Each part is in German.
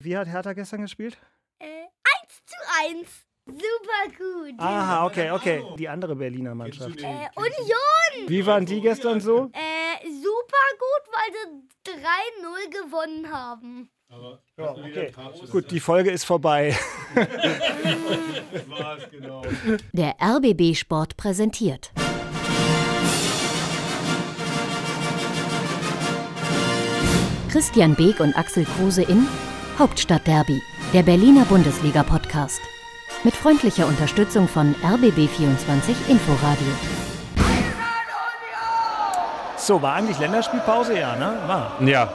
Wie hat Hertha gestern gespielt? Äh, 1 zu 1. Super gut. Aha, okay, okay. Die andere Berliner Mannschaft. Äh, Union. Wie waren die gestern so? Äh, super gut, weil sie 3-0 gewonnen haben. Ja, okay. Gut, die Folge ist vorbei. Der RBB Sport präsentiert. Christian Beek und Axel Kruse in Hauptstadtderby, der Berliner Bundesliga-Podcast. Mit freundlicher Unterstützung von RBB24 Inforadio. So, war eigentlich Länderspielpause? Ja, ne? War. Ja,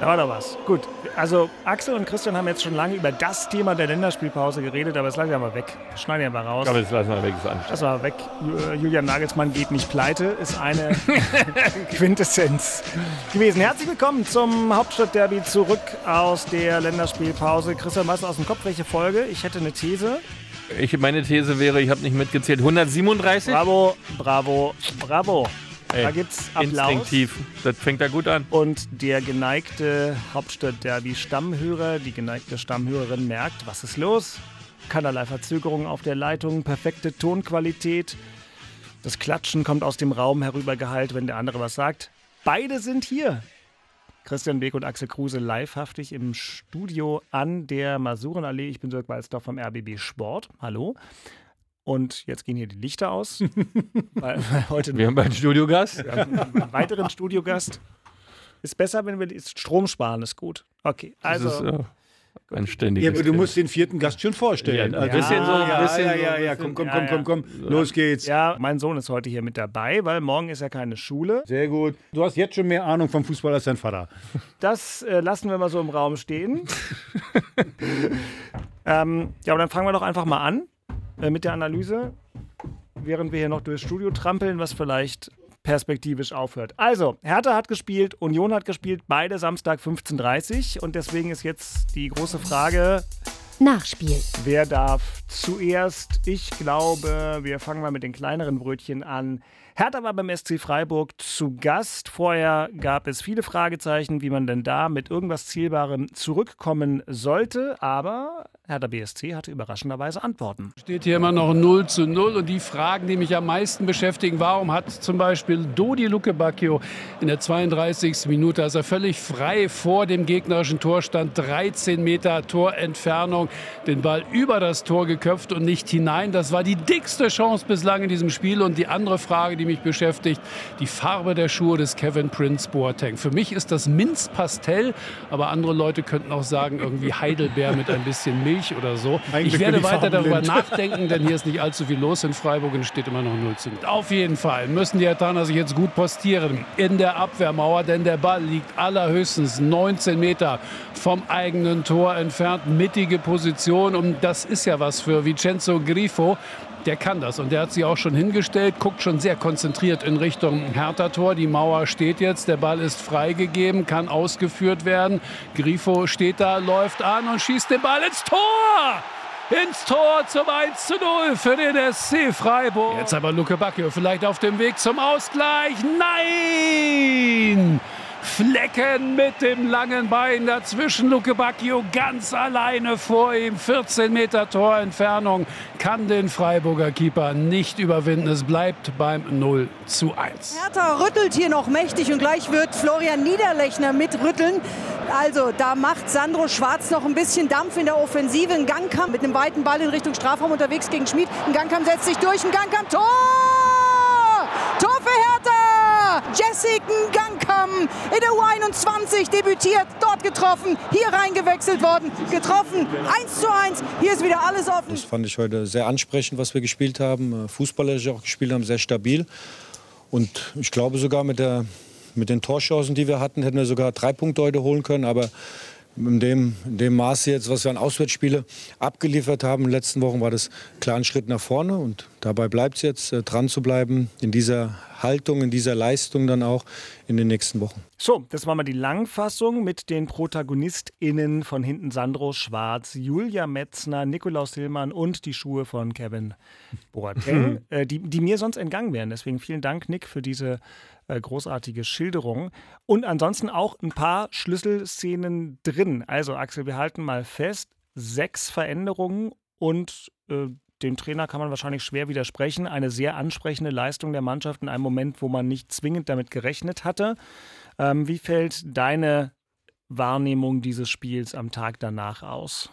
Da war doch was. Gut. Also Axel und Christian haben jetzt schon lange über das Thema der Länderspielpause geredet, aber das lassen wir mal weg. Das schneiden wir mal raus. aber das lassen wir weg, das war weg. Äh, Julian Nagelsmann geht nicht pleite, ist eine Quintessenz gewesen. Herzlich willkommen zum Hauptstadtderby zurück aus der Länderspielpause. Christian, weißt du aus dem Kopf, welche Folge? Ich hätte eine These. Ich, meine These wäre, ich habe nicht mitgezählt, 137? Bravo, bravo, bravo. Ey, Da gibt's Applaus. Instinktiv. Das fängt da gut an. Und der geneigte Hauptstadt-Derby-Stammhörer, die geneigte Stammhörerin merkt, was ist los? Keinerlei Verzögerung auf der Leitung, perfekte Tonqualität. Das Klatschen kommt aus dem Raum herübergeheilt, wenn der andere was sagt. Beide sind hier. Christian Beek und Axel Kruse livehaftig im Studio an der Masurenallee. Ich bin Dirk Walzdorf vom RBB Sport. Hallo. Und jetzt gehen hier die Lichter aus, weil, weil heute Wir haben einen Studiogast. wir haben einen weiteren Studiogast. Ist besser, wenn wir ist Strom sparen, ist gut. Okay, also das ist äh, ein ständiges Ja, aber du musst den vierten Gast schon vorstellen. Ja, Also- ein bisschen so, ein ja, bisschen ja, ja, ja, komm, komm, komm, komm, komm, los geht's. ja, mein Sohn ist heute hier mit dabei, weil morgen ist ja keine Schule. Sehr gut. Du hast jetzt schon mehr Ahnung vom Fußball als dein Vater. Das äh, lassen wir mal so im Raum stehen. ähm, ja, aber dann fangen wir doch einfach mal an äh, mit der Analyse, während wir hier noch durchs Studio trampeln, was vielleicht perspektivisch aufhört. Also, Hertha hat gespielt, Union hat gespielt, beide Samstag 15.30 Uhr und deswegen ist jetzt die große Frage, Nachspiel. Wer darf zuerst? Ich glaube, wir fangen mal mit den kleineren Brötchen an. Hertha war beim SC Freiburg zu Gast. Vorher gab es viele Fragezeichen, wie man denn da mit irgendwas Zielbarem zurückkommen sollte. Aber Hertha BSC hatte überraschenderweise Antworten. Steht hier immer noch 0 zu 0 und die Fragen, die mich am meisten beschäftigen, warum hat zum Beispiel Dodi Luke Bacchio in der 32. Minute, als er völlig frei vor dem gegnerischen Tor stand, 13 Meter Torentfernung, den Ball über das Tor geköpft und nicht hinein. Das war die dickste Chance bislang in diesem Spiel und die andere Frage, die mich beschäftigt, die Farbe der Schuhe des Kevin Prince Boateng. Für mich ist das Minzpastell, aber andere Leute könnten auch sagen irgendwie Heidelbeer mit ein bisschen Milch oder so. Eigentlich ich werde ich weiter darüber farbenblind. nachdenken, denn hier ist nicht allzu viel los in Freiburg und es steht immer noch 0 zu 0. Auf jeden Fall müssen die Hertaner sich jetzt gut postieren in der Abwehrmauer, denn der Ball liegt allerhöchstens 19 Meter vom eigenen Tor entfernt. Mittige Position und das ist ja was für Vincenzo Grifo. Der kann das und der hat sich auch schon hingestellt, guckt schon sehr konzentriert in Richtung Hertha-Tor. Die Mauer steht jetzt, der Ball ist freigegeben, kann ausgeführt werden. Grifo steht da, läuft an und schießt den Ball ins Tor! Ins Tor zum 1 zu 0 für den SC Freiburg. Jetzt aber Luke Bacchio vielleicht auf dem Weg zum Ausgleich. Nein! Flecken mit dem langen Bein dazwischen. Luke Bacchio ganz alleine vor ihm. 14 Meter Torentfernung kann den Freiburger Keeper nicht überwinden. Es bleibt beim 0 zu 1. Hertha rüttelt hier noch mächtig und gleich wird Florian Niederlechner mitrütteln. Also da macht Sandro Schwarz noch ein bisschen Dampf in der Offensive. Ein Gangkamp mit einem weiten Ball in Richtung Strafraum unterwegs gegen Schmid. Ein Gangkamp setzt sich durch. Ein Gangkamp Tor! Jessica Gangkamp in der U21 debütiert, dort getroffen, hier reingewechselt worden, getroffen. 1 zu 1. Hier ist wieder alles offen. Das fand ich heute sehr ansprechend, was wir gespielt haben. Äh, Fußballerisch auch gespielt haben, sehr stabil. Und ich glaube sogar mit, der, mit den Torchancen, die wir hatten, hätten wir sogar drei Punkte heute holen können. Aber in dem, in dem Maße jetzt, was wir an Auswärtsspiele abgeliefert haben in den letzten Wochen, war das klar ein Schritt nach vorne. Und dabei bleibt es jetzt, äh, dran zu bleiben, in dieser Haltung, in dieser Leistung dann auch in den nächsten Wochen. So, das war mal die Langfassung mit den ProtagonistInnen von hinten Sandro Schwarz, Julia Metzner, Nikolaus Hillmann und die Schuhe von Kevin Boateng, äh, die, die mir sonst entgangen wären. Deswegen vielen Dank, Nick, für diese äh, großartige Schilderung. Und ansonsten auch ein paar Schlüsselszenen drin. Also, Axel, wir halten mal fest: sechs Veränderungen und äh, dem Trainer kann man wahrscheinlich schwer widersprechen. Eine sehr ansprechende Leistung der Mannschaft in einem Moment, wo man nicht zwingend damit gerechnet hatte. Ähm, wie fällt deine Wahrnehmung dieses Spiels am Tag danach aus?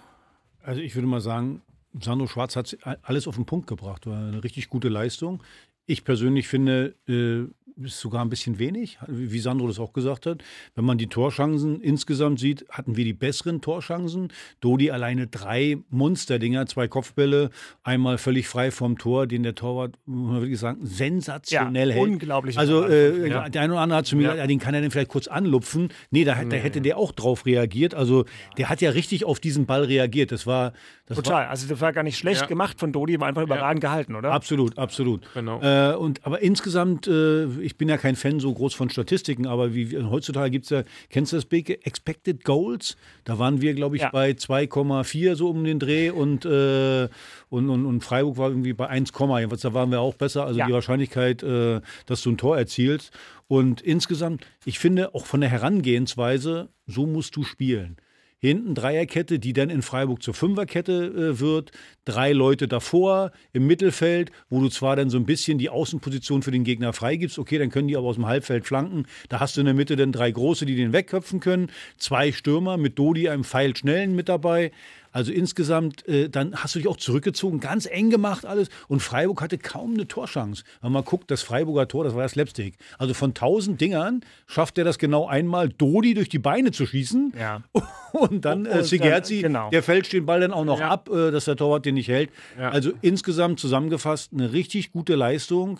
Also ich würde mal sagen, Sandro Schwarz hat alles auf den Punkt gebracht. War eine richtig gute Leistung. Ich persönlich finde, äh, ist sogar ein bisschen wenig, wie Sandro das auch gesagt hat. Wenn man die Torchancen insgesamt sieht, hatten wir die besseren Torchancen. Dodi alleine drei Monsterdinger, zwei Kopfbälle, einmal völlig frei vom Tor, den der Torwart, muss man wirklich sagen, sensationell ja, hält. Unglaublich. Also äh, ja. der eine oder andere hat zu mir ja. gesagt, den kann er denn vielleicht kurz anlupfen. Nee, da, da hätte der auch drauf reagiert. Also der hat ja richtig auf diesen Ball reagiert. Das war das Total. War, also das war gar nicht schlecht gemacht von Dodi, war einfach überragend gehalten, oder? Absolut, absolut. Genau. Äh, und, aber insgesamt, äh, ich bin ja kein Fan so groß von Statistiken, aber wie, heutzutage gibt es ja, kennst du das Beke? Expected Goals? Da waren wir, glaube ich, ja. bei 2,4 so um den Dreh und, äh, und, und, und, Freiburg war irgendwie bei 1, jedenfalls da waren wir auch besser. Also ja. die Wahrscheinlichkeit, äh, dass du ein Tor erzielst. Und insgesamt, ich finde auch von der Herangehensweise, so musst du spielen hinten Dreierkette, die dann in Freiburg zur Fünferkette äh, wird, drei Leute davor im Mittelfeld, wo du zwar dann so ein bisschen die Außenposition für den Gegner freigibst, okay, dann können die aber aus dem Halbfeld flanken, da hast du in der Mitte dann drei große, die den wegköpfen können, zwei Stürmer mit Dodi, einem Pfeilschnellen mit dabei, also insgesamt, äh, dann hast du dich auch zurückgezogen, ganz eng gemacht alles. Und Freiburg hatte kaum eine Torchance. Wenn man guckt, das Freiburger Tor, das war das Slapstick. Also von tausend Dingern schafft er das genau einmal, Dodi durch die Beine zu schießen. Ja. Und dann äh, Sigerzi, genau. der fällt den Ball dann auch noch ja. ab, äh, dass der Torwart den nicht hält. Ja. Also insgesamt zusammengefasst eine richtig gute Leistung.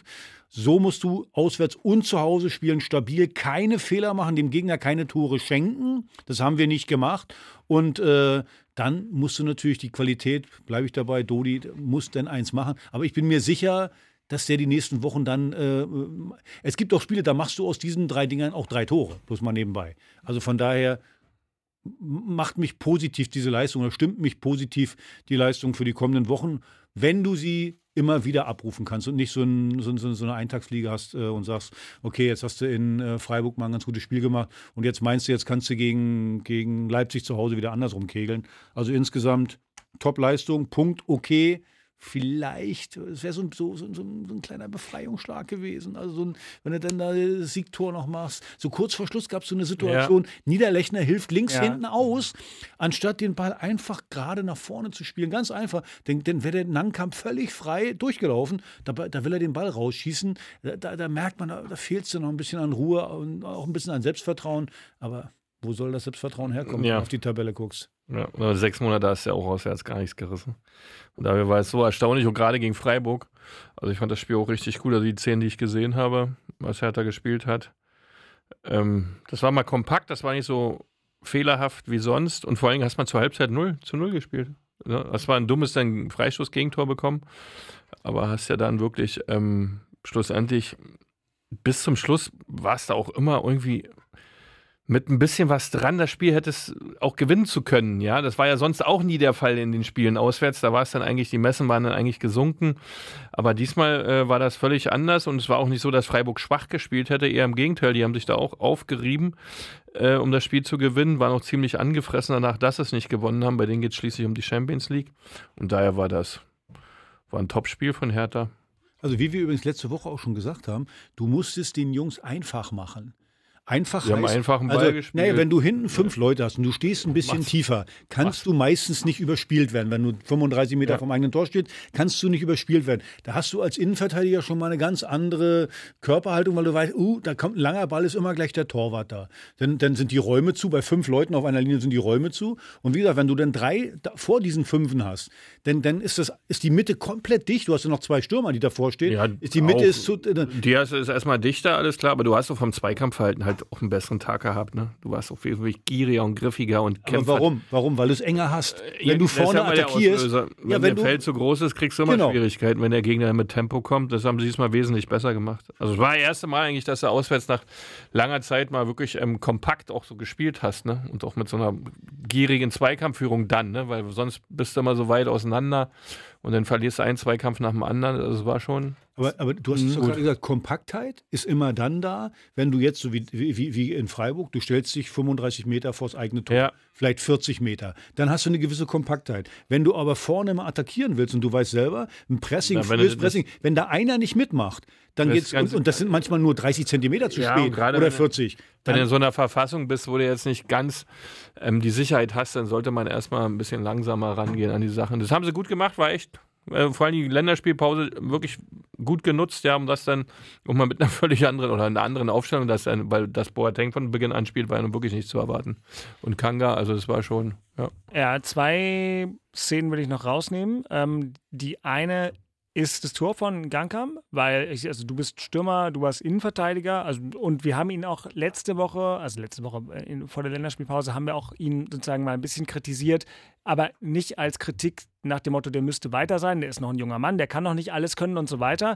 So musst du auswärts und zu Hause spielen, stabil, keine Fehler machen, dem Gegner keine Tore schenken. Das haben wir nicht gemacht. Und äh, dann musst du natürlich die Qualität, bleibe ich dabei, Dodi muss denn eins machen. Aber ich bin mir sicher, dass der die nächsten Wochen dann. Äh, es gibt auch Spiele, da machst du aus diesen drei Dingern auch drei Tore, bloß mal nebenbei. Also von daher macht mich positiv diese Leistung oder stimmt mich positiv die Leistung für die kommenden Wochen, wenn du sie immer wieder abrufen kannst und nicht so, ein, so, so eine Eintagsfliege hast äh, und sagst, okay, jetzt hast du in äh, Freiburg mal ein ganz gutes Spiel gemacht und jetzt meinst du, jetzt kannst du gegen, gegen Leipzig zu Hause wieder andersrum kegeln. Also insgesamt Top-Leistung, Punkt okay vielleicht, es wäre so, so, so, so, ein kleiner Befreiungsschlag gewesen. Also so ein, wenn du dann da das Siegtor noch machst. So kurz vor Schluss gab es so eine Situation, ja. Niederlechner hilft links ja. hinten aus, anstatt den Ball einfach gerade nach vorne zu spielen. Ganz einfach. Denn, denn wäre der Nankamp völlig frei durchgelaufen. Da, da will er den Ball rausschießen. Da, da, da merkt man, da, da fehlt es noch ein bisschen an Ruhe und auch ein bisschen an Selbstvertrauen. Aber wo soll das Selbstvertrauen herkommen, ja. wenn du auf die Tabelle guckst? Ja, sechs Monate hast du ja auch auswärts gar nichts gerissen. Und daher war es so erstaunlich und gerade gegen Freiburg. Also ich fand das Spiel auch richtig gut. Also die zehn, die ich gesehen habe, was Hertha gespielt hat. Ähm, das war mal kompakt, das war nicht so fehlerhaft wie sonst. Und vor allem hast man zur Halbzeit 0 zu 0 gespielt. Das war ein dummes dann Freistoß-Gegentor bekommen. Aber hast ja dann wirklich ähm, schlussendlich bis zum Schluss war es da auch immer irgendwie mit ein bisschen was dran, das Spiel hätte es auch gewinnen zu können. Ja, das war ja sonst auch nie der Fall in den Spielen auswärts. Da war es dann eigentlich, die Messen waren dann eigentlich gesunken. Aber diesmal äh, war das völlig anders und es war auch nicht so, dass Freiburg schwach gespielt hätte. Eher im Gegenteil, die haben sich da auch aufgerieben, äh, um das Spiel zu gewinnen, waren auch ziemlich angefressen danach, dass sie es nicht gewonnen haben. Bei denen geht es schließlich um die Champions League. Und daher war das war ein Topspiel von Hertha. Also wie wir übrigens letzte Woche auch schon gesagt haben, du musstest den Jungs einfach machen. Einfach Wir heißt, haben einfach einen Ball also, gespielt. Naja, wenn du hinten fünf Leute hast und du stehst ein bisschen Mach's. tiefer, kannst Mach's. du meistens nicht überspielt werden. Wenn du 35 Meter ja. vom eigenen Tor stehst, kannst du nicht überspielt werden. Da hast du als Innenverteidiger schon mal eine ganz andere Körperhaltung, weil du weißt, uh, da kommt ein langer Ball, ist immer gleich der Torwart da. Dann, dann sind die Räume zu, bei fünf Leuten auf einer Linie sind die Räume zu. Und wie gesagt, wenn du dann drei vor diesen Fünfen hast, dann, dann ist, das, ist die Mitte komplett dicht. Du hast ja noch zwei Stürmer, die davor stehen. Ja, ist die Mitte ist zu. Äh, die ist, erstmal dichter, alles klar, aber du hast so vom Zweikampfverhalten halt hat auch einen besseren Tag gehabt. Ne? Du warst auf jeden Fall gieriger und griffiger und kämpfer. Warum? Warum? Weil du es enger hast. Äh, wenn du vorne attackierst. Wenn, ja, wenn, der Feld zu groß ist, kriegst du immer genau. Schwierigkeiten, wenn der Gegner mit Tempo kommt. Das haben sie diesmal wesentlich besser gemacht. Also es war das erste Mal eigentlich, dass du auswärts nach langer Zeit mal wirklich ähm, kompakt auch so gespielt hast. Ne? Und auch mit so einer gierigen Zweikampfführung dann. Ne? Weil sonst bist du immer so weit auseinander und dann verlierst du einen Zweikampf nach dem anderen. Das also war schon. Aber, aber du hast es gerade gesagt, Kompaktheit ist immer dann da, wenn du jetzt so wie, wie, wie in Freiburg, du stellst dich 35 Meter vors eigene Tor, ja. Vielleicht 40 Meter. Dann hast du eine gewisse Kompaktheit. Wenn du aber vorne mal attackieren willst und du weißt selber, ein Pressing, ja, wenn, Pressing, wenn da einer nicht mitmacht, dann das geht's und, und, das sind manchmal nur 30 Zentimeter zu ja, spät oder wenn 40. Wenn du in so einer Verfassung bist, wo du jetzt nicht ganz ähm, die Sicherheit hast, dann sollte man erstmal ein bisschen langsamer rangehen an die Sachen. Das haben sie gut gemacht, war echt äh, vor allem die Länderspielpause wirklich gut genutzt, ja, um das dann um mal mit einer völlig anderen oder einer anderen Aufstellung, das dann, weil das Boateng von Beginn an spielt, war ja nun wirklich nicht zu erwarten. Und Kanga, also das war schon, ja. Ja, zwei Szenen will ich noch rausnehmen. Ähm, die eine ist das Tor von Gangkam, weil ich, also du bist Stürmer, du warst Innenverteidiger, also und wir haben ihn auch letzte Woche, also letzte Woche äh, in, vor der Länderspielpause haben wir auch ihn sozusagen mal ein bisschen kritisiert, aber nicht als Kritik nach dem Motto, der müsste weiter sein, der ist noch ein junger Mann, der kann noch nicht alles können und so weiter,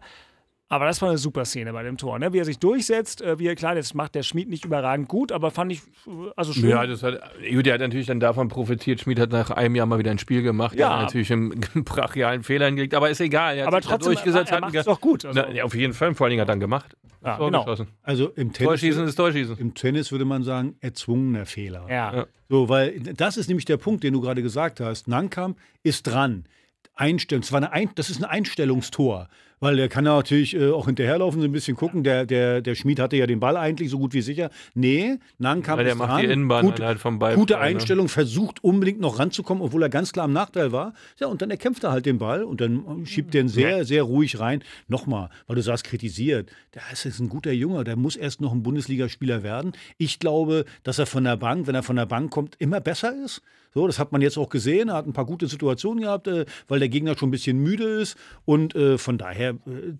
aber das war eine super Szene bei dem Tor, ne? wie er sich durchsetzt. Äh, wie er, klar, das macht der Schmied nicht überragend gut, aber fand ich äh, also schön. Ja, das hat, der hat natürlich dann davon profitiert. Schmied hat nach einem Jahr mal wieder ein Spiel gemacht. Ja. Hat natürlich einen, brachialen Fehler hingelegt, aber ist egal. aber trotzdem, durchgesetzt, er, er macht es doch gut. Also. Na, auf jeden Fall, vor allen Dingen hat er dann gemacht. Ja, genau. Also im Tennis, Torschießen ist Torschießen. Im Tennis würde man sagen, erzwungener Fehler. Ja. ja. So, weil das ist nämlich der Punkt, den du gerade gesagt hast. Nankamp ist dran. Einstellen. Das, war eine Ein das ist ein Einstellungstor. Weil der kann natürlich äh, auch hinterherlaufen, so ein bisschen gucken. Der, der, der Schmied hatte ja den Ball eigentlich so gut wie sicher. Nee, Nankamp ja, der macht dran. die Innenbahn gut, halt vom Ball. Gute ne? Einstellung, versucht unbedingt noch ranzukommen, obwohl er ganz klar im Nachteil war. Ja, und dann erkämpft er halt den Ball und dann schiebt den sehr, ja. sehr ruhig rein. Nochmal, weil du sagst, kritisiert. Der ist ein guter Junge, der muss erst noch ein Bundesligaspieler werden. Ich glaube, dass er von der Bank, wenn er von der Bank kommt, immer besser ist. So, das hat man jetzt auch gesehen. Er hat ein paar gute Situationen gehabt, äh, weil der Gegner schon ein bisschen müde ist. Und äh, von daher äh,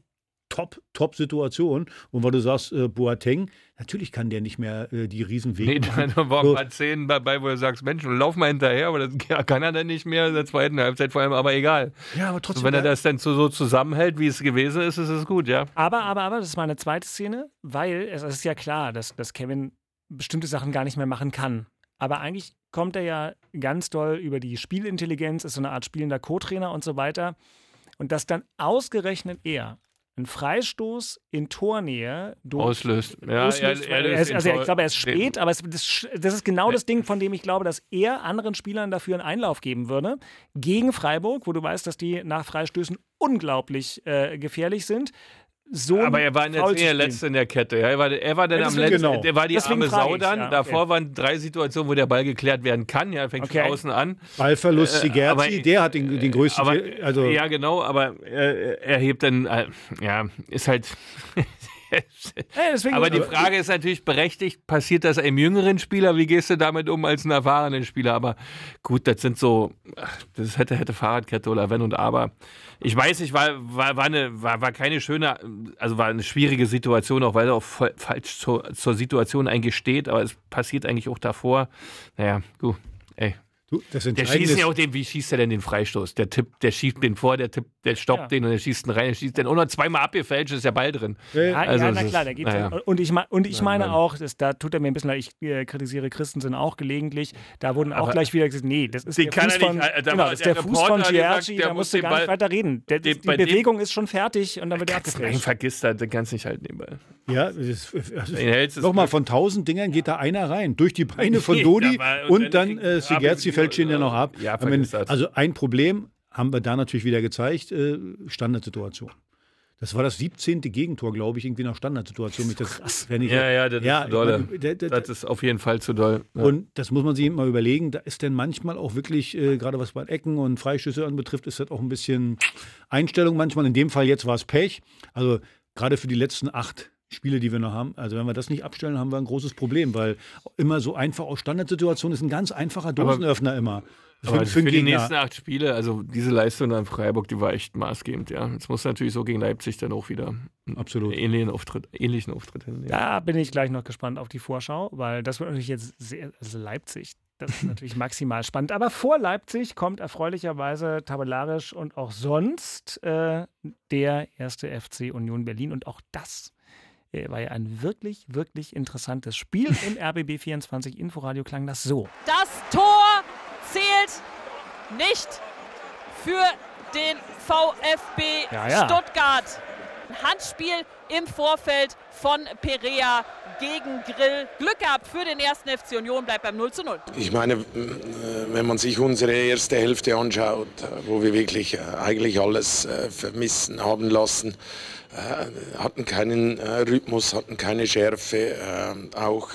top, top Situation. Und weil du sagst, äh, Boateng, natürlich kann der nicht mehr äh, die Riesenwege nee, machen. da waren so. ein paar Szenen dabei, wo du sagst, Mensch, lauf mal hinterher, aber das kann er dann nicht mehr in der zweiten Halbzeit vor allem, aber egal. Ja, aber trotzdem. Und wenn er das dann so, so zusammenhält, wie es gewesen ist, ist es gut, ja. Aber, aber, aber, das ist meine zweite Szene, weil es ist ja klar, dass, dass Kevin bestimmte Sachen gar nicht mehr machen kann. Aber eigentlich kommt er ja ganz doll über die Spielintelligenz, ist so eine Art spielender Co-Trainer und so weiter. Und dass dann ausgerechnet er einen Freistoß in Tornähe auslöst. Ja, auslöst. Er, er ist, also ich glaube, er ist spät, aber es, das, das, ist genau das Ding, von dem ich glaube, dass er anderen Spielern dafür einen Einlauf geben würde. Gegen Freiburg, wo du weißt, dass die nach Freistößen unglaublich äh, gefährlich sind so. Aber er war in der, Letzte in der Kette. Ja, er war, er war dann ja, am letzten. Genau. Der war die deswegen arme Sau dann. Ja, Davor okay. waren drei Situationen, wo der Ball geklärt werden kann. Ja, fängt okay. von außen an. Ballverlust Sigerzi, äh, der hat den, den größten. Aber, also ja, genau. Aber äh, er hebt dann. Äh, ja, ist halt. aber die Frage ist natürlich berechtigt, passiert das einem jüngeren Spieler? Wie gehst du damit um als ein erfahrenen Spieler? Aber gut, das sind so, das hätte, hätte Fahrradkette oder wenn und aber. Ich weiß nicht, war, war, war, eine, war, war keine schöne, also war eine schwierige Situation, auch weil er auch voll, falsch zur, zur Situation eigentlich steht, aber es passiert eigentlich auch davor. Naja, gut, ey, Du, der schießt ja auch den, wie schießt er denn den Freistoß? Der Tipp, der schiebt den vor, der Tipp, der stoppt ja. den und der schießt ihn rein, der schießt den auch noch zweimal abgefälscht, ist ja Ball drin. Ja, also, ja na klar, der geht ja. Und ich, und ich meine auch, das, da tut er mir ein bisschen leid, ich äh, kritisiere Christensen auch gelegentlich, da wurden auch Aber gleich wieder gesagt, nee, das ist der Fuß von, nicht, da genau, das ist der, der Fuß von Gierci, da musst du gar nicht weiter reden. Der, die Bewegung ist schon fertig und dann wird er abgefälscht. Vergiss das, du kannst nicht halten den Ball. Ja, also, nochmal, von tausend Dingern geht da einer rein, durch die Beine von Dodi und dann äh, Sigerzi fällt stehen ja noch ab. Also ein Problem haben wir da natürlich wieder gezeigt, äh, Standardsituation. Das war das 17. Gegentor, glaube ich, irgendwie nach Standardsituation. Das, Krass. Ich, ja, ja, das ja, ist doll. Das ist auf jeden Fall zu doll. Ja. Und das muss man sich mal überlegen. Da ist denn manchmal auch wirklich, äh, gerade was bei Ecken und Freischüsse anbetrifft, ist das auch ein bisschen Einstellung manchmal. In dem Fall jetzt war es Pech. Also gerade für die letzten acht Spiele, die wir noch haben. Also wenn wir das nicht abstellen, haben wir ein großes Problem, weil immer so einfach aus Standardsituationen ist ein ganz einfacher Dosenöffner Aber immer. Aber für, für die nächsten acht Spiele, also diese Leistung an Freiburg, die war echt maßgebend, ja. Jetzt muss natürlich so gegen Leipzig dann auch wieder Absolut. einen ähnlichen Auftritt, ähnlichen Auftritt hinnehmen. Da bin ich gleich noch gespannt auf die Vorschau, weil das wird natürlich jetzt sehr, also Leipzig, das ist natürlich maximal spannend. Aber vor Leipzig kommt erfreulicherweise tabellarisch und auch sonst äh, der erste FC Union Berlin. Und auch das äh, war ja ein wirklich, wirklich interessantes Spiel. Im RBB 24 Inforadio klang das so. Das Tor zählt nicht für den VfB ja, ja. Stuttgart. Handspiel im Vorfeld von Perea gegen Grill. Glück gehabt für den ersten FC Union, bleibt beim 0 zu 0. Ich meine, äh, wenn man sich unsere erste Hälfte anschaut, wo wir wirklich äh, eigentlich alles vermissen haben lassen, hatten keinen Rhythmus, hatten keine Schärfe, auch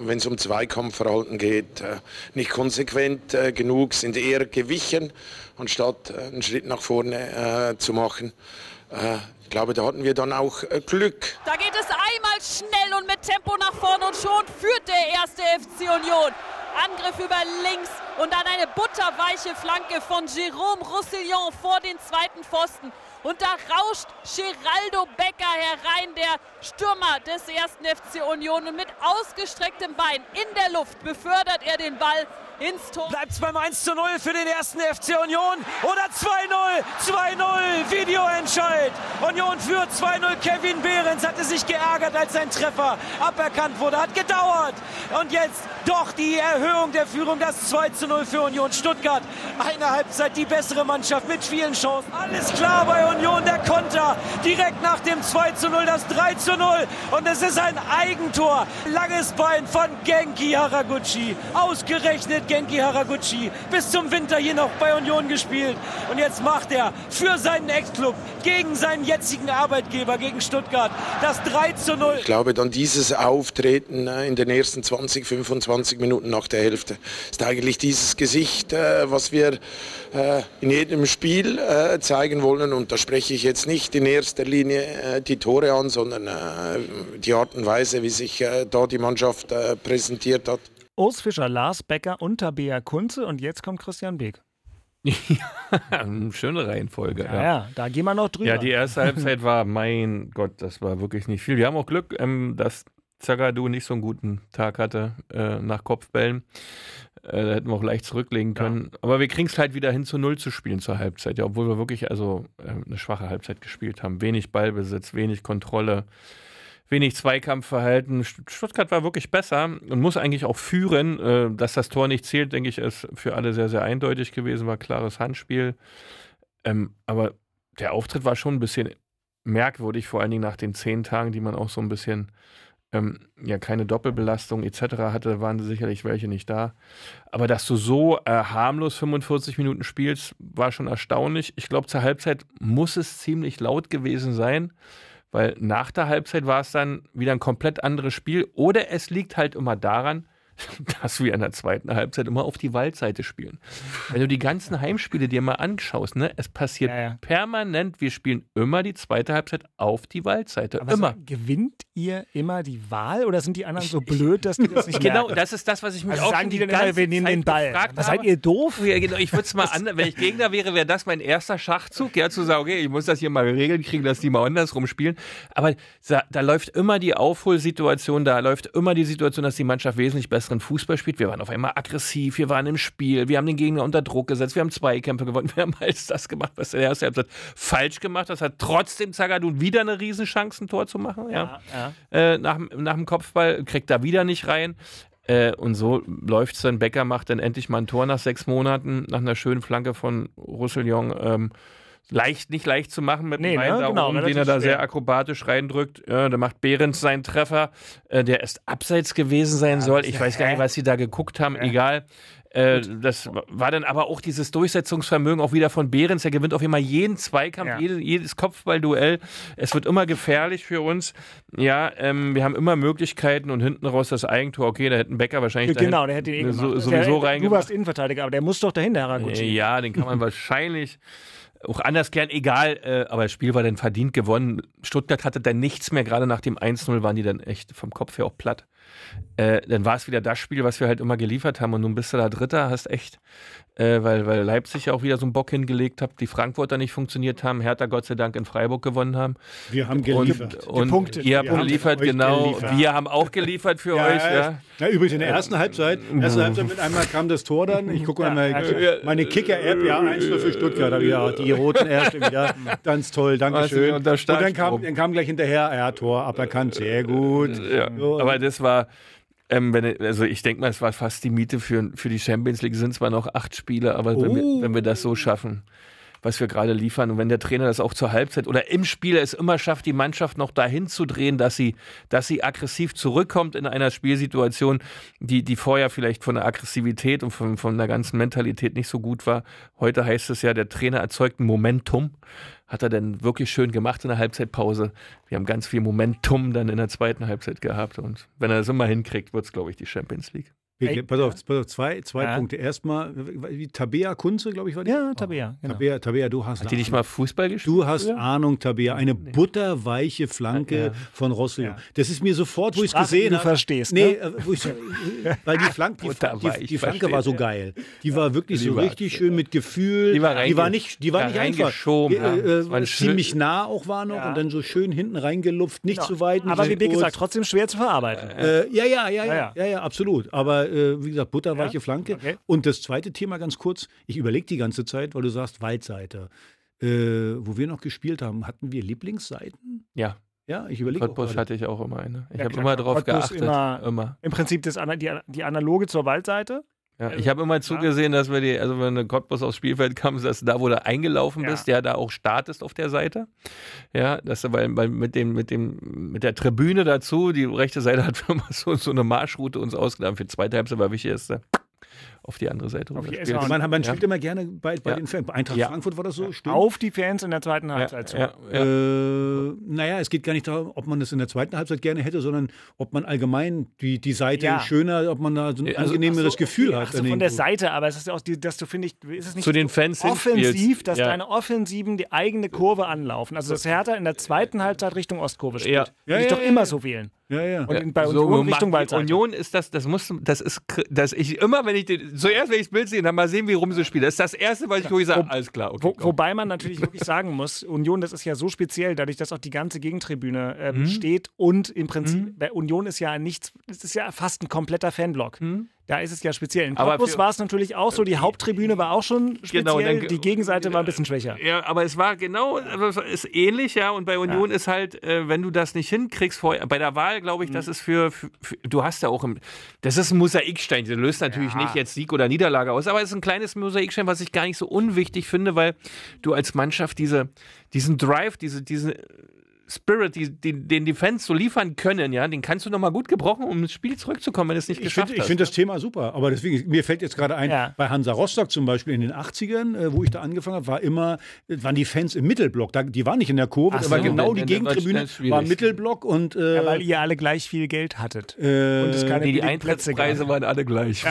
wenn es um Zweikampfverhalten geht, äh, nicht konsequent äh, genug, sind eher gewichen, anstatt äh, einen Schritt nach vorne zu machen. Ich glaube, da hatten wir dann auch Glück. Da geht es einmal schnell und mit Tempo nach vorne und schon führt der erste FC Union. Angriff über links und dann eine butterweiche Flanke von Jérôme Roussillon vor den zweiten Pfosten. Und da rauscht Geraldo Becker herein, der Stürmer des ersten FC Union. Und mit ausgestrecktem Bein in der Luft befördert er den Ball ins Tor. Bleibt es beim 1 zu 0 für den ersten FC Union oder 2-0, 2-0, Videoentscheid. Union führt 2-0. Kevin Behrens hatte sich geärgert, als sein Treffer aberkannt wurde. Hat gedauert. Und jetzt doch die Erhöhung der Führung, das 2 zu 0 für Union Stuttgart. Eine Halbzeit die bessere Mannschaft mit vielen Chancen. Alles klar bei Union, der Konter. Direkt nach dem 2 zu 0 das 3 zu 0. Und es ist ein Eigentor. Langes Bein von Genki Haraguchi. Ausgerechnet Genki Haraguchi bis zum Winter hier noch bei Union gespielt. Und jetzt macht er für seinen Ex-Club gegen seinen jetzigen Arbeitgeber, gegen Stuttgart, das 3 zu 0. Ich glaube, dann dieses Auftreten äh, in den ersten 20, 25 Minuten nach der Hälfte ist eigentlich dieses Gesicht, äh, was wir äh, in jedem Spiel zeigen wollen. Und da spreche ich jetzt nicht in erster Linie die Tore an, sondern die Art und Weise, wie sich da die Mannschaft präsentiert hat. Urs Fischer, Lars Becker und Tabea Kunze und jetzt kommt Christian Beek. Ja, schöne Reihenfolge. Ja, ja. ja, da gehen wir noch drüber. Ja, die erste Halbzeit war, mein Gott, das war wirklich nicht viel. Wir haben auch Glück, ähm, dass Zagadou nicht so einen guten Tag hatte äh, nach Kopfbällen. Äh, da hätten wir auch leicht zurücklegen können. Ja. Aber wir kriegen es halt wieder hin, zu Null zu spielen zur Halbzeit. Ja, obwohl wir wirklich also äh, eine schwache Halbzeit gespielt haben. Wenig Ballbesitz, wenig Kontrolle wenig Zweikampfverhalten. Stuttgart war wirklich besser und muss eigentlich auch führen. Äh, dass das Tor nicht zählt, denke ich, ist für alle sehr, sehr eindeutig gewesen, war klares Handspiel. Ähm, aber der Auftritt war schon ein bisschen merkwürdig, vor allen Dingen nach den zehn Tagen, die man auch so ein bisschen ähm, ja keine Doppelbelastung etc. hatte, waren sicherlich welche nicht da. Aber dass du so äh, harmlos 45 Minuten spielst, war schon erstaunlich. Ich glaube, zur Halbzeit muss es ziemlich laut gewesen sein weil nach der Halbzeit war es dann wieder ein komplett anderes Spiel. Oder es liegt halt immer daran, dass wir in der zweiten Halbzeit immer auf die Waldseite spielen. Wenn du die ganzen Heimspiele dir mal anschaust, ne, es passiert ja, ja. permanent, wir spielen immer die zweite Halbzeit auf die Waldseite. Aber immer. So, gewinnt ihr immer die Wahl oder sind die anderen so blöd, dass die das nicht Genau, merken? das ist das, was ich mich also auch sagen die dann immer, wir nehmen den Ball. Was seid ihr doof? Ja, genau, ich würde es mal anders, wenn ich Gegner wäre, wäre das mein erster Schachzug, ja, zu sagen, okay, ich muss das hier mal geregelt kriegen, dass die mal andersrum spielen. Aber da, da läuft immer die Aufholsituation, da läuft immer die Situation, dass die Mannschaft wesentlich besser besseren Fußball spielt. Wir waren auf einmal aggressiv, wir waren im Spiel, wir haben den Gegner unter Druck gesetzt, wir haben Zweikämpfe gewonnen, wir haben alles das gemacht, was der erste Halbzeit falsch gemacht hat. Das hat trotzdem Zagadou wieder eine Riesenchance, ein Tor zu machen. Ja, ja. Äh, nach, nach dem Kopfball kriegt er wieder nicht rein. Äh, und so läuft es dann. Becker macht dann endlich mal ein Tor nach sechs Monaten, nach einer schönen Flanke von Roussillon. Ähm, leicht, nicht leicht zu machen mit nee, dem ne? genau, oben, den er da schwer. sehr akrobatisch reindrückt. Ja, da macht Behrens seinen Treffer, äh, der erst abseits gewesen sein ja, soll. Ich weiß gar nicht, was sie da geguckt haben, egal. Äh, das war dann aber auch dieses Durchsetzungsvermögen auch wieder von Behrens. Er gewinnt auf immer jeden Zweikampf, ja. jedes, jedes Kopfballduell. Es wird immer gefährlich für uns. Ja, ähm, wir haben immer Möglichkeiten und hinten raus das Eigentor. Okay, da hätten Becker wahrscheinlich genau, der hätte ihn eh so, sowieso reingemacht. Du warst Innenverteidiger, aber der muss doch dahin, der Haraguchi. Ja, den kann man wahrscheinlich auch anders gern, egal, äh, aber das Spiel war dann verdient gewonnen. Stuttgart hatte dann nichts mehr, gerade nach dem 1-0 waren die dann echt vom Kopf her auch platt. Äh, dann war es wieder das Spiel, was wir halt immer geliefert haben. Und nun bist du da Dritter, hast echt äh, weil, weil Leipzig ja auch wieder so einen Bock hingelegt hat, die Frankfurter nicht funktioniert haben, Hertha Gott sei Dank in Freiburg gewonnen haben. Wir haben geliefert. Und, und ihr habt geliefert, genau. Geliefert. Wir haben auch geliefert für ja, euch. Ja. ja. übrigens in der ersten Halbzeit, erste Halbzeit mit einmal kam das Tor dann. Ich gucke mal meine, meine Kicker-App, ja, 1 für Stuttgart. Ja, die roten Erste wieder. Ganz toll, Dankeschön. Und, und dann kam, dann kam gleich hinterher, ja, Tor aberkannt, sehr gut. Ja, so. Aber das war ähm, wenn, also ich denke mal, es war fast die Miete für, für die Champions League. Es sind zwar noch acht Spiele, aber oh. wenn, wir, oh. wenn wir das so schaffen, was wir gerade liefern und wenn der Trainer das auch zur Halbzeit oder im Spiel es immer schafft, die Mannschaft noch dahin zu drehen, dass sie, dass sie aggressiv zurückkommt in einer Spielsituation, die, die vorher vielleicht von der Aggressivität und von, von der ganzen Mentalität nicht so gut war. Heute heißt es ja, der Trainer erzeugt ein Momentum hat er dann wirklich schön gemacht in der Halbzeitpause. Wir haben ganz viel Momentum dann in der zweiten Halbzeit gehabt und wenn er das immer hinkriegt, wird es, glaube ich, die Champions League. Ey, pass auf, pass auf, zwei, zwei ja. Punkte. Erstmal, wie Tabea Kunze, glaube ich, war die? Ja, Tabea. Genau. Tabea, Tabea, du hast. Hat die nicht mal Fußball gespielt? Du hast ja. Ahnung, Tabea. Eine nee. butterweiche Flanke ja. von Rosselló. Das ist mir sofort, wo ich es gesehen habe. Du verstehst. Nee, ne? Äh, wo ich, weil die, Flank, die, die, die Flanke war so geil. Die war wirklich die so war, richtig schön mit Gefühl. Die war, die war nicht, die war nicht einfach. Die, äh, äh, ziemlich nah auch war noch und dann so schön hinten reingelupft, nicht zu weit. Aber wie gesagt, trotzdem schwer zu verarbeiten. Äh, ja, ja, ja, ja, ja, ja, absolut. Aber wie gesagt, Butter butterweiche ja? Flanke. Okay. Und das zweite Thema ganz kurz, ich überlege die ganze Zeit, weil du sagst Waldseite. Äh, wo wir noch gespielt haben, hatten wir Lieblingsseiten? Ja. Ja, ich überlege. Cottbus hatte ich auch immer eine. Ich ja, habe immer darauf geachtet. Immer, immer, Im Prinzip das, die, die analoge zur Waldseite. Ja, ich habe immer zugesehen, dass wir die, also wenn eine Cottbus aufs Spielfeld kam, dass du da, wo du eingelaufen bist, ja, da auch startest auf der Seite. Ja, dass du, weil, weil mit dem, mit dem, mit der Tribüne dazu, die rechte Seite hat immer so, so eine Marschroute uns ausgedacht. Für zweite Halbzeit war wichtig, ist auf die andere Seite rüber spielt. Man, man spielt ja. immer gerne bei, bei ja. den Fans. Eintracht ja. Frankfurt war das so? Stimmt. Auf die Fans in der zweiten Halbzeit. Ja. Äh, naja, es geht gar nicht darum, ob man das in der zweiten Halbzeit gerne hätte, sondern ob man allgemein die, die Seite schöner, ob man da so ein also, angenehmeres so, Gefühl okay. hat. Also von der Seite, aber es ist ja auch, die, dass du, finde ich, ist es nicht Zu den Fans offensiv, dass deine Offensiven die eigene Kurve anlaufen. Also dass Hertha in der zweiten Halbzeit Richtung Ostkurve spielt. Ja. Ja, ich doch immer so wählen. Ja, ja. Und in, bei so, Union Richtung Waldseite. Union ist das, das muss, das ist, das ich immer, wenn ich den, zuerst, wenn ich das Bild sehe, dann mal sehen, wie rum sie spielt. Das ist das Erste, was ich wirklich sage, alles klar. Okay, Wo, wobei man natürlich wirklich sagen muss, Union, das ist ja so speziell, dadurch, dass auch die ganze Gegentribüne äh, mhm. steht und im Prinzip, mhm. Union ist ja nichts, es ist ja fast ein kompletter Fanblock. Mhm. Da ist es ja speziell. In Cottbus war es natürlich auch so, die Haupttribüne war auch schon speziell, genau, dann, die Gegenseite war ein bisschen schwächer. Ja, aber es war genau, ist ähnlich, ja, und bei Union ja. ist halt, äh, wenn du das nicht hinkriegst, bei der Wahl, glaube ich, mhm. das ist für, für, für, du hast ja auch, im, das ist ein Mosaikstein, der löst natürlich ja. nicht jetzt Sieg oder Niederlage aus, aber es ist ein kleines Mosaikstein, was ich gar nicht so unwichtig finde, weil du als Mannschaft diese, diesen Drive, diese, diese Spirit, die, die, den die Fans so liefern können, ja, den kannst du nochmal gut gebrauchen, um ins Spiel zurückzukommen, wenn du es nicht ich geschafft find, hast. Ich finde das Thema super, aber deswegen, mir fällt jetzt gerade ein, ja. bei Hansa Rostock zum Beispiel in den 80ern, äh, wo ich da angefangen habe, war immer, waren die Fans im Mittelblock. Da, die waren nicht in der Kurve, so, aber genau die Gegentribüne war Mittelblock und. Äh, ja, weil ihr alle gleich viel Geld hattet. Äh, und es keine nee, die Eintrittspreise waren alle gleich.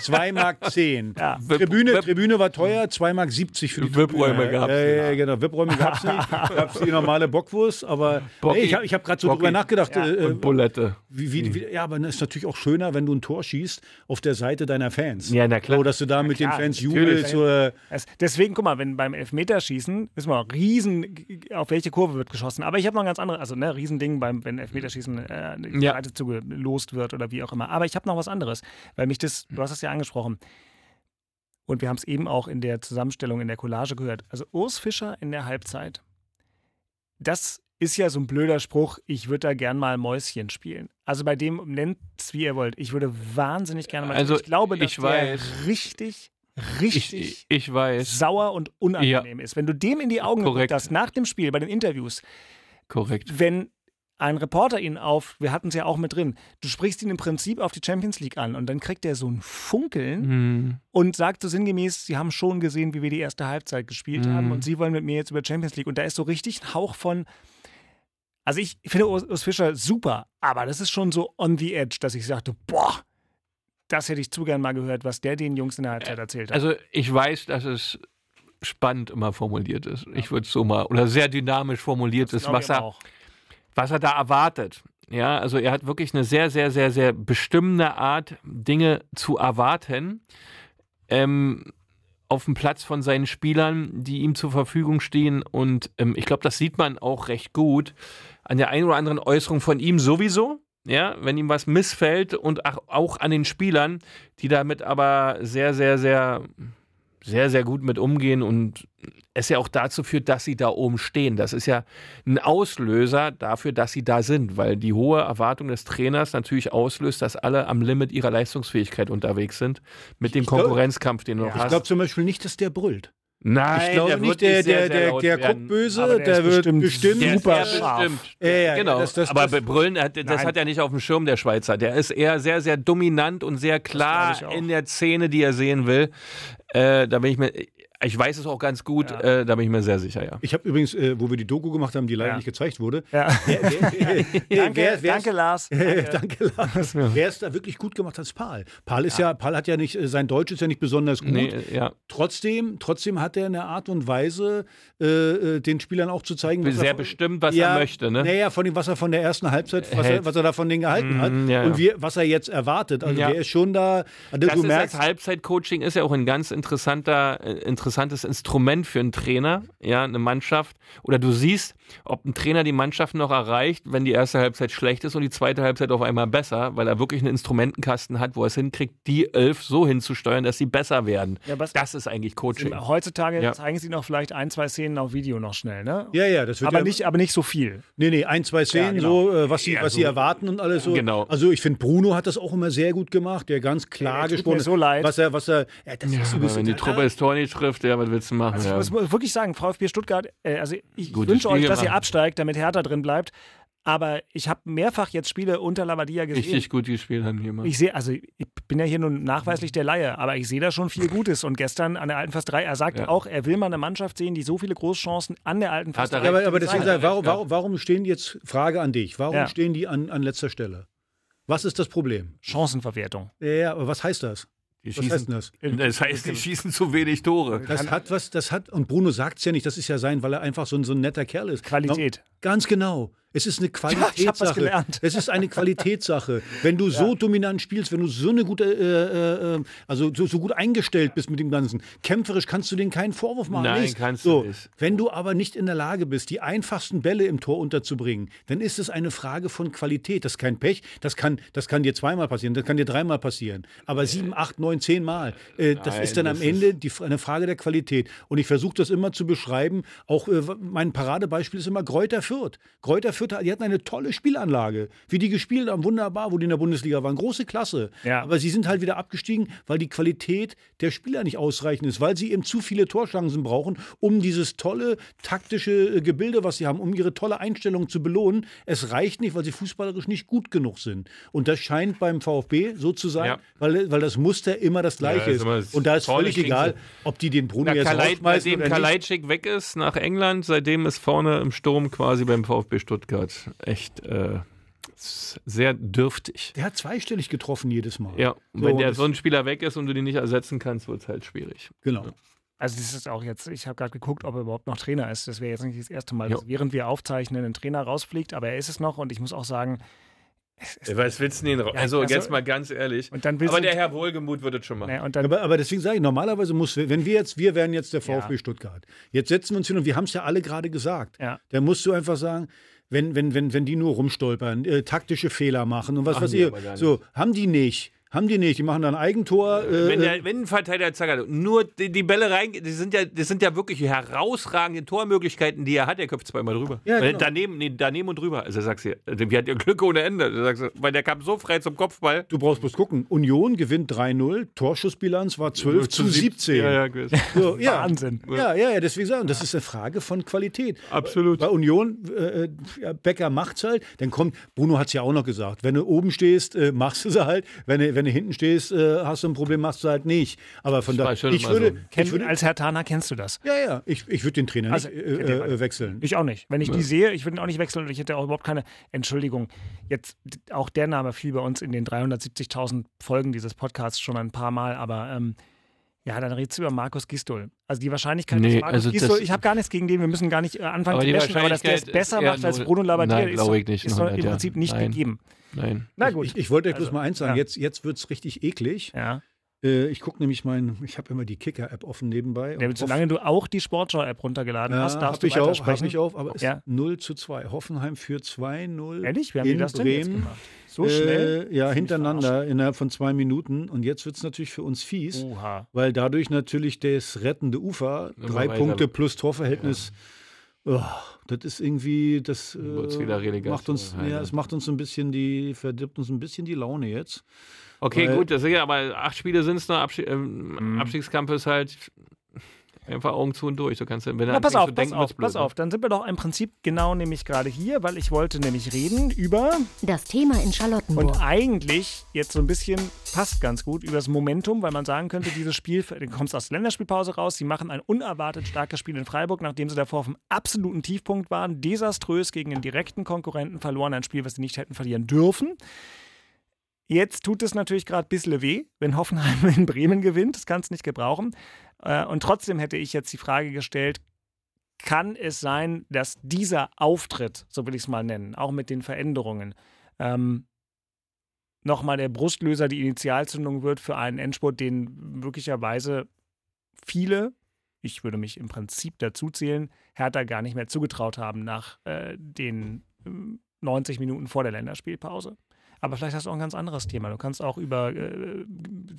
2 Mark 10. Ja. Tribüne, Tribüne war teuer, 2 Mark 70 für die VIP-Räume gab es. Ja, genau, VIP-Räume gab es nicht. Gab es die normale Bockwurst, aber. Bock ich habe hab gerade so drüber nachgedacht. Ja. Äh, und Bulette. Wie, wie, wie, ja, aber es ist natürlich auch schöner, wenn du ein Tor schießt auf der Seite deiner Fans. Ja, na klar. So, dass du da na mit klar, den Fans jubelst. Oder deswegen, guck mal, wenn beim Elfmeterschießen, wissen wir, riesen, auf welche Kurve wird geschossen. Aber ich habe noch ein ganz anderes, also ne, Riesending, beim, wenn Elfmeterschießen äh, ja. Seite zugelost wird oder wie auch immer. Aber ich habe noch was anderes, weil mich das, du hast es ja angesprochen, und wir haben es eben auch in der Zusammenstellung, in der Collage gehört. Also Urs Fischer in der Halbzeit. Das ist ja so ein blöder Spruch, ich würde da gern mal Mäuschen spielen. Also bei dem nennt es wie ihr wollt. Ich würde wahnsinnig gerne mal. Also ich glaube, dass ich weiß. richtig, richtig ich, ich, weiß. sauer und unangenehm ja. ist. Wenn du dem in die Augen geguckt hast nach dem Spiel bei den Interviews. Korrekt. Wenn ein Reporter ihn auf, wir hatten es ja auch mit drin, du sprichst ihn im Prinzip auf die Champions League an und dann kriegt er so ein Funkeln mhm. und sagt so sinngemäß, sie haben schon gesehen, wie wir die erste Halbzeit gespielt mhm. haben und sie wollen mit mir jetzt über Champions League. Und da ist so richtig ein Hauch von, also ich finde Urs Fischer super, aber das ist schon so on the edge, dass ich sagte, boah, das hätte ich zu gern mal gehört, was der den Jungs in der Halbzeit erzählt hat. Also ich weiß, dass es spannend immer formuliert ist. Ich würde es so mal, oder sehr dynamisch formuliert das ist, was er, was er da erwartet. Ja, also er hat wirklich eine sehr, sehr, sehr, sehr bestimmende Art, Dinge zu erwarten. Ähm, auf dem Platz von seinen Spielern, die ihm zur Verfügung stehen. Und ähm, ich glaube, das sieht man auch recht gut an der einen oder anderen Äußerung von ihm sowieso. Ja, wenn ihm was missfällt und auch an den Spielern, die damit aber sehr, sehr, sehr sehr, sehr gut mit umgehen und es ja auch dazu führt, dass sie da oben stehen. Das ist ja ein Auslöser dafür, dass sie da sind, weil die hohe Erwartung des Trainers natürlich auslöst, dass alle am Limit ihrer Leistungsfähigkeit unterwegs sind mit dem Konkurrenzkampf, den du ja, hast. Ich glaube zum Beispiel nicht, dass der brüllt. Nein, ich glaube nicht, der, der, der, der guckt böse, der, der, wird bestimmt, bestimmt super scharf. Bestimmt. Ja, ja, genau, das, das, aber das, Brüllen, das Nein. hat er nicht auf dem Schirm, der Schweizer. Der ist eher sehr, sehr dominant und sehr klar in der Szene, die er sehen will. Äh, da bin ich mir, ich weiß es auch ganz gut, ja. äh, da bin ich mir sehr sicher, ja. Ich habe übrigens, äh, wo wir die Doku gemacht haben, die leider ja. nicht gezeigt wurde. Ja. Wer, wer, wer, danke, Lars. Danke. danke, Lars. Wer es da wirklich gut gemacht hat, ist Paul. Paul ist ja, Paul hat ja nicht, sein Deutsch ist ja nicht besonders gut. Nee, ja. Trotzdem, trotzdem hat er eine Art und Weise, äh, äh den Spielern auch zu zeigen, was sehr er, bestimmt, was er möchte, ne? Naja, von dem, was er von der ersten Halbzeit, was, er, was er da von denen gehalten mm, hat und wie, was er jetzt erwartet. Also der ist schon da. Also das du ist merkst, als Halbzeitcoaching ist ja auch ein ganz interessanter, äh, interessantes Instrument für einen Trainer, ja, eine Mannschaft. Oder du siehst, ob ein Trainer die Mannschaft noch erreicht, wenn die erste Halbzeit schlecht ist und die zweite Halbzeit auf einmal besser, weil er wirklich einen Instrumentenkasten hat, wo er es hinkriegt, die elf so hinzusteuern, dass sie besser werden. Ja, das ist eigentlich Coaching. Heutzutage ja. zeigen sie noch vielleicht ein, zwei Szenen auf Video noch schnell, ne? Ja, ja, das wird aber ja nicht, aber nicht so viel. Nee, nee, ein, zwei Szenen, ja, genau. so, äh, was, sie, was so, sie erwarten und alles so. Genau. Also ich finde, Bruno hat das auch immer sehr gut gemacht, der ganz klar gesprochen so leid. was er, was er, ja, das ist wenn die Truppe das Tor nicht trifft, ja, was willst du machen? Also ich muss wirklich sagen, VfB Stuttgart, äh, also ich wünsche euch, dass ihr absteigt, damit Hertha drin bleibt. Aber ich habe mehrfach jetzt Spiele unter Lavadia gesehen. Richtig gut gespielt haben die immer. Ich sehe, also ich bin ja hier nun nachweislich der Laie, aber ich sehe da schon viel Gutes. Und gestern an der Alten Fast 3, er sagt ja. auch, er will mal eine Mannschaft sehen, die so viele Großchancen an der Alten Fast 3 hat. Aber, aber deswegen sage warum, warum, warum, stehen die jetzt, Frage an dich, warum ja. stehen die an, an letzter Stelle? Was ist das Problem? Chancenverwertung. Ja, aber was heißt das? Die was heißt das? Das heißt, die schießen zu wenig Tore. Das hat was, das hat, und Bruno sagt es ja nicht, das ist ja sein, weil er einfach so ein, so ein netter Kerl ist. Qualität. Ganz genau. Es ist eine Qualitätssache. Ja, es ist eine Qualitätssache. Wenn du ja. so dominant spielst, wenn du so eine gute, äh, äh, also so, so, gut eingestellt bist mit dem Ganzen, kämpferisch kannst du denen keinen Vorwurf machen. Nein, nicht. kannst so, du nicht. Wenn du aber nicht in der Lage bist, die einfachsten Bälle im Tor unterzubringen, dann ist es eine Frage von Qualität. Das ist kein Pech. Das kann, das kann dir zweimal passieren, das kann dir dreimal passieren. Aber sieben, acht, neun, zehn Mal, äh, das Nein, ist dann am Ende die, eine Frage der Qualität. Und ich versuche das immer zu beschreiben. Auch äh, mein Paradebeispiel ist immer Gräuter Fürth. Kräuter Fürth, die hatten eine tolle Spielanlage. Wie die gespielt haben, wunderbar, wo die in der Bundesliga waren. Große Klasse. Ja. Aber sie sind halt wieder abgestiegen, weil die Qualität der Spieler nicht ausreichend ist, weil sie eben zu viele Torchancen brauchen, um dieses tolle taktische äh, Gebilde, was sie haben, um ihre tolle Einstellung zu belohnen. Es reicht nicht, weil sie fußballerisch nicht gut genug sind. Und das scheint beim VfB so zu sein, ja. weil, weil das Muster immer das gleiche ja, ist. Und da ist völlig egal, ob die den Bruno Na, jetzt Kalai, rausschmeißen Seitdem Kalajdzic weg ist nach England, seitdem ist vorne im Sturm quasi beim VfB Stuttgart echt äh, sehr dürftig. Der hat zweistellig getroffen jedes Mal. Ja, und so, wenn der so ein Spieler weg ist und du den nicht ersetzen kannst, wird es halt schwierig. Genau. Also das ist auch jetzt, ich habe gerade geguckt, ob er überhaupt noch Trainer ist. Das wäre jetzt nicht das erste Mal, dass während wir aufzeichnen ein Trainer rausfliegt, aber er ist es noch und ich muss auch sagen, was willst du denn? Also, also, jetzt mal ganz ehrlich. aber der Herr Wohlgemut würde es schon machen. Ja, aber, aber, deswegen sage ich, normalerweise muss, wenn wir jetzt, wir wären jetzt der VfB ja. Stuttgart. Jetzt setzen wir uns hin und wir haben es ja alle gerade gesagt. Ja. Da musst du einfach sagen, wenn, wenn, wenn, wenn die nur rumstolpern, äh, taktische Fehler machen und was weiß ich. So, haben die nicht. Haben die nicht, die machen dann Eigentor. Äh, wenn, der, äh, wenn ein Verteidiger Zacker nur die, die, Bälle rein, die sind, ja, das sind ja wirklich herausragende Tormöglichkeiten, die er hat. Er köpft zweimal drüber. Ja, genau. daneben, nee, daneben und drüber. Also sagst du, wir hatten ja Glück ohne Ende. Sagst du, weil der kam so frei zum Kopfball. Du brauchst bloß gucken. Union gewinnt 3-0, Torschussbilanz war 12 zu 17. Ja, ja, so, ja. Wahnsinn. Ja, ja, ja, deswegen sagen, das ist eine Frage von Qualität. Absolut. Bei Union, äh, äh Becker macht's halt, dann kommt, Bruno hat es ja auch noch gesagt, wenn du oben stehst, äh, machst du sie halt. Wenn, wenn du hinten stehst, äh, hast du ein Problem, machst du halt nicht. Aber von daher, ich, würde, so. ich würde, als Herr Tana kennst du das? Ja, ja, ich, ich würde den Trainer also, nicht äh, äh, wechseln. Ich auch nicht. Wenn ich ja. die sehe, ich würde ihn auch nicht wechseln und ich hätte auch überhaupt keine Entschuldigung. Jetzt, auch der Name fiel bei uns in den 370.000 Folgen dieses Podcasts schon ein paar Mal, aber ähm, Ja, dann redest du über Markus Gistol. Also die Wahrscheinlichkeit, nee, Markus also Gistol, ich habe gar nichts gegen den, wir müssen gar nicht äh, anfangen aber zu messen, aber dass der es besser macht als Bruno Labbadia, ist, ich nicht, ist im Prinzip nicht Nein. gegeben. Nein. Na gut. Ich, ich wollte euch also, bloß mal eins sagen, ja. jetzt, jetzt wird es richtig eklig. Ja. Äh, ich gucke nämlich mein, ich habe immer die Kicker-App offen nebenbei. Ja, solange du auch die Sportschau-App runtergeladen ja, hast, darfst du ich auch, Habe ich auch, aber es ja. ist 0 zu 2. Hoffenheim führt 2-0 Ehrlich? Wie haben in die das denn Bremen. gemacht? So schnell? Äh, ja, hintereinander innerhalb von zwei Minuten. Und jetzt wird es natürlich für uns fies, Oha. weil dadurch natürlich das rettende Ufer, Immer drei Punkte plus Torverhältnis, ja. oh, das ist irgendwie, das äh, macht uns, ja, es macht uns ein bisschen die, verdirbt uns ein bisschen die Laune jetzt. Okay, Weil, gut, das ist ja, aber acht Spiele sind es noch. Abschied, ähm, mhm. Abstiegskampf ist halt einfach Augen zu und durch. Du kannst, wenn Na, pass auf, so pass auf, pass ne? auf. Dann sind wir doch im Prinzip genau nämlich gerade hier, weil ich wollte nämlich reden über das Thema in Charlottenburg. Und eigentlich jetzt so ein bisschen passt ganz gut über das Momentum, weil man sagen könnte, dieses Spiel, du kommst aus der Länderspielpause raus, sie machen ein unerwartet starkes Spiel in Freiburg, nachdem sie davor auf einem absoluten Tiefpunkt waren, desaströs gegen einen direkten Konkurrenten verloren, ein Spiel, was sie nicht hätten verlieren dürfen. Jetzt tut es natürlich gerade ein bisschen weh, wenn Hoffenheim in Bremen gewinnt. Das kann es nicht gebrauchen. Äh, und trotzdem hätte ich jetzt die Frage gestellt, kann es sein, dass dieser Auftritt, so will ich es mal nennen, auch mit den Veränderungen, ähm, nochmal der Brustlöser, die Initialzündung wird für einen Endspurt, den möglicherweise viele, ich würde mich im Prinzip dazu zählen, Hertha gar nicht mehr zugetraut haben nach äh, den 90 äh, Minuten vor der Länderspielpause. Aber vielleicht hast du auch ein ganz anderes Thema. Du kannst auch über äh,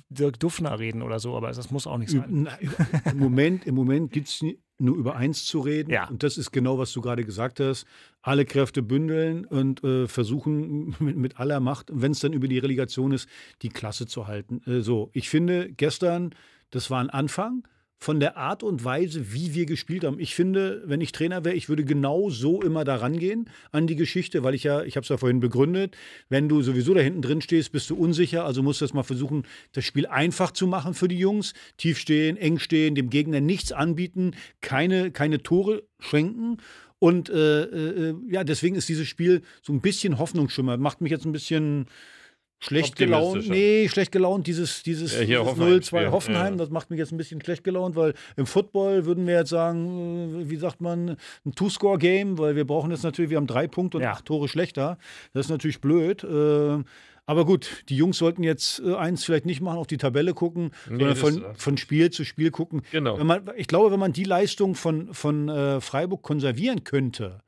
Dirk Duffner reden oder so, aber das muss auch nicht sein. Im Moment, im Moment gibt es nur über eins zu reden. Ja. Und das ist genau, was du gerade gesagt hast. Alle Kräfte bündeln und äh, versuchen mit, mit, aller Macht, wenn es dann über die Relegation ist, die Klasse zu halten. Äh, so, ich finde, gestern, das war ein Anfang von der Art und Weise, wie wir gespielt haben. Ich finde, wenn ich Trainer wäre, ich würde genau so immer da rangehen an die Geschichte, weil ich ja, ich habe es ja vorhin begründet, wenn du sowieso da hinten drin stehst, bist du unsicher, also musst du jetzt mal versuchen, das Spiel einfach zu machen für die Jungs. Tief stehen, eng stehen, dem Gegner nichts anbieten, keine, keine Tore schenken. Und äh, äh, ja, deswegen ist dieses Spiel so ein bisschen Hoffnungsschimmer. Macht mich jetzt ein bisschen Schlecht gelaunt, nee, schlecht gelaunt, dieses, dieses, ja, dieses 0-2 Hoffenheim, ja. das macht mich jetzt ein bisschen schlecht gelaunt, weil im Football würden wir jetzt sagen, äh, wie sagt man, ein Two-Score-Game, weil wir brauchen jetzt natürlich, wir haben drei Punkte und ja. acht Tore schlechter. Das ist natürlich blöd. Äh, aber gut, die Jungs sollten jetzt äh, eins vielleicht nicht machen, auf die Tabelle gucken, nee, sondern von, von Spiel zu Spiel gucken. Genau. Man, ich glaube, wenn man die Leistung von, von äh, Freiburg konservieren könnte,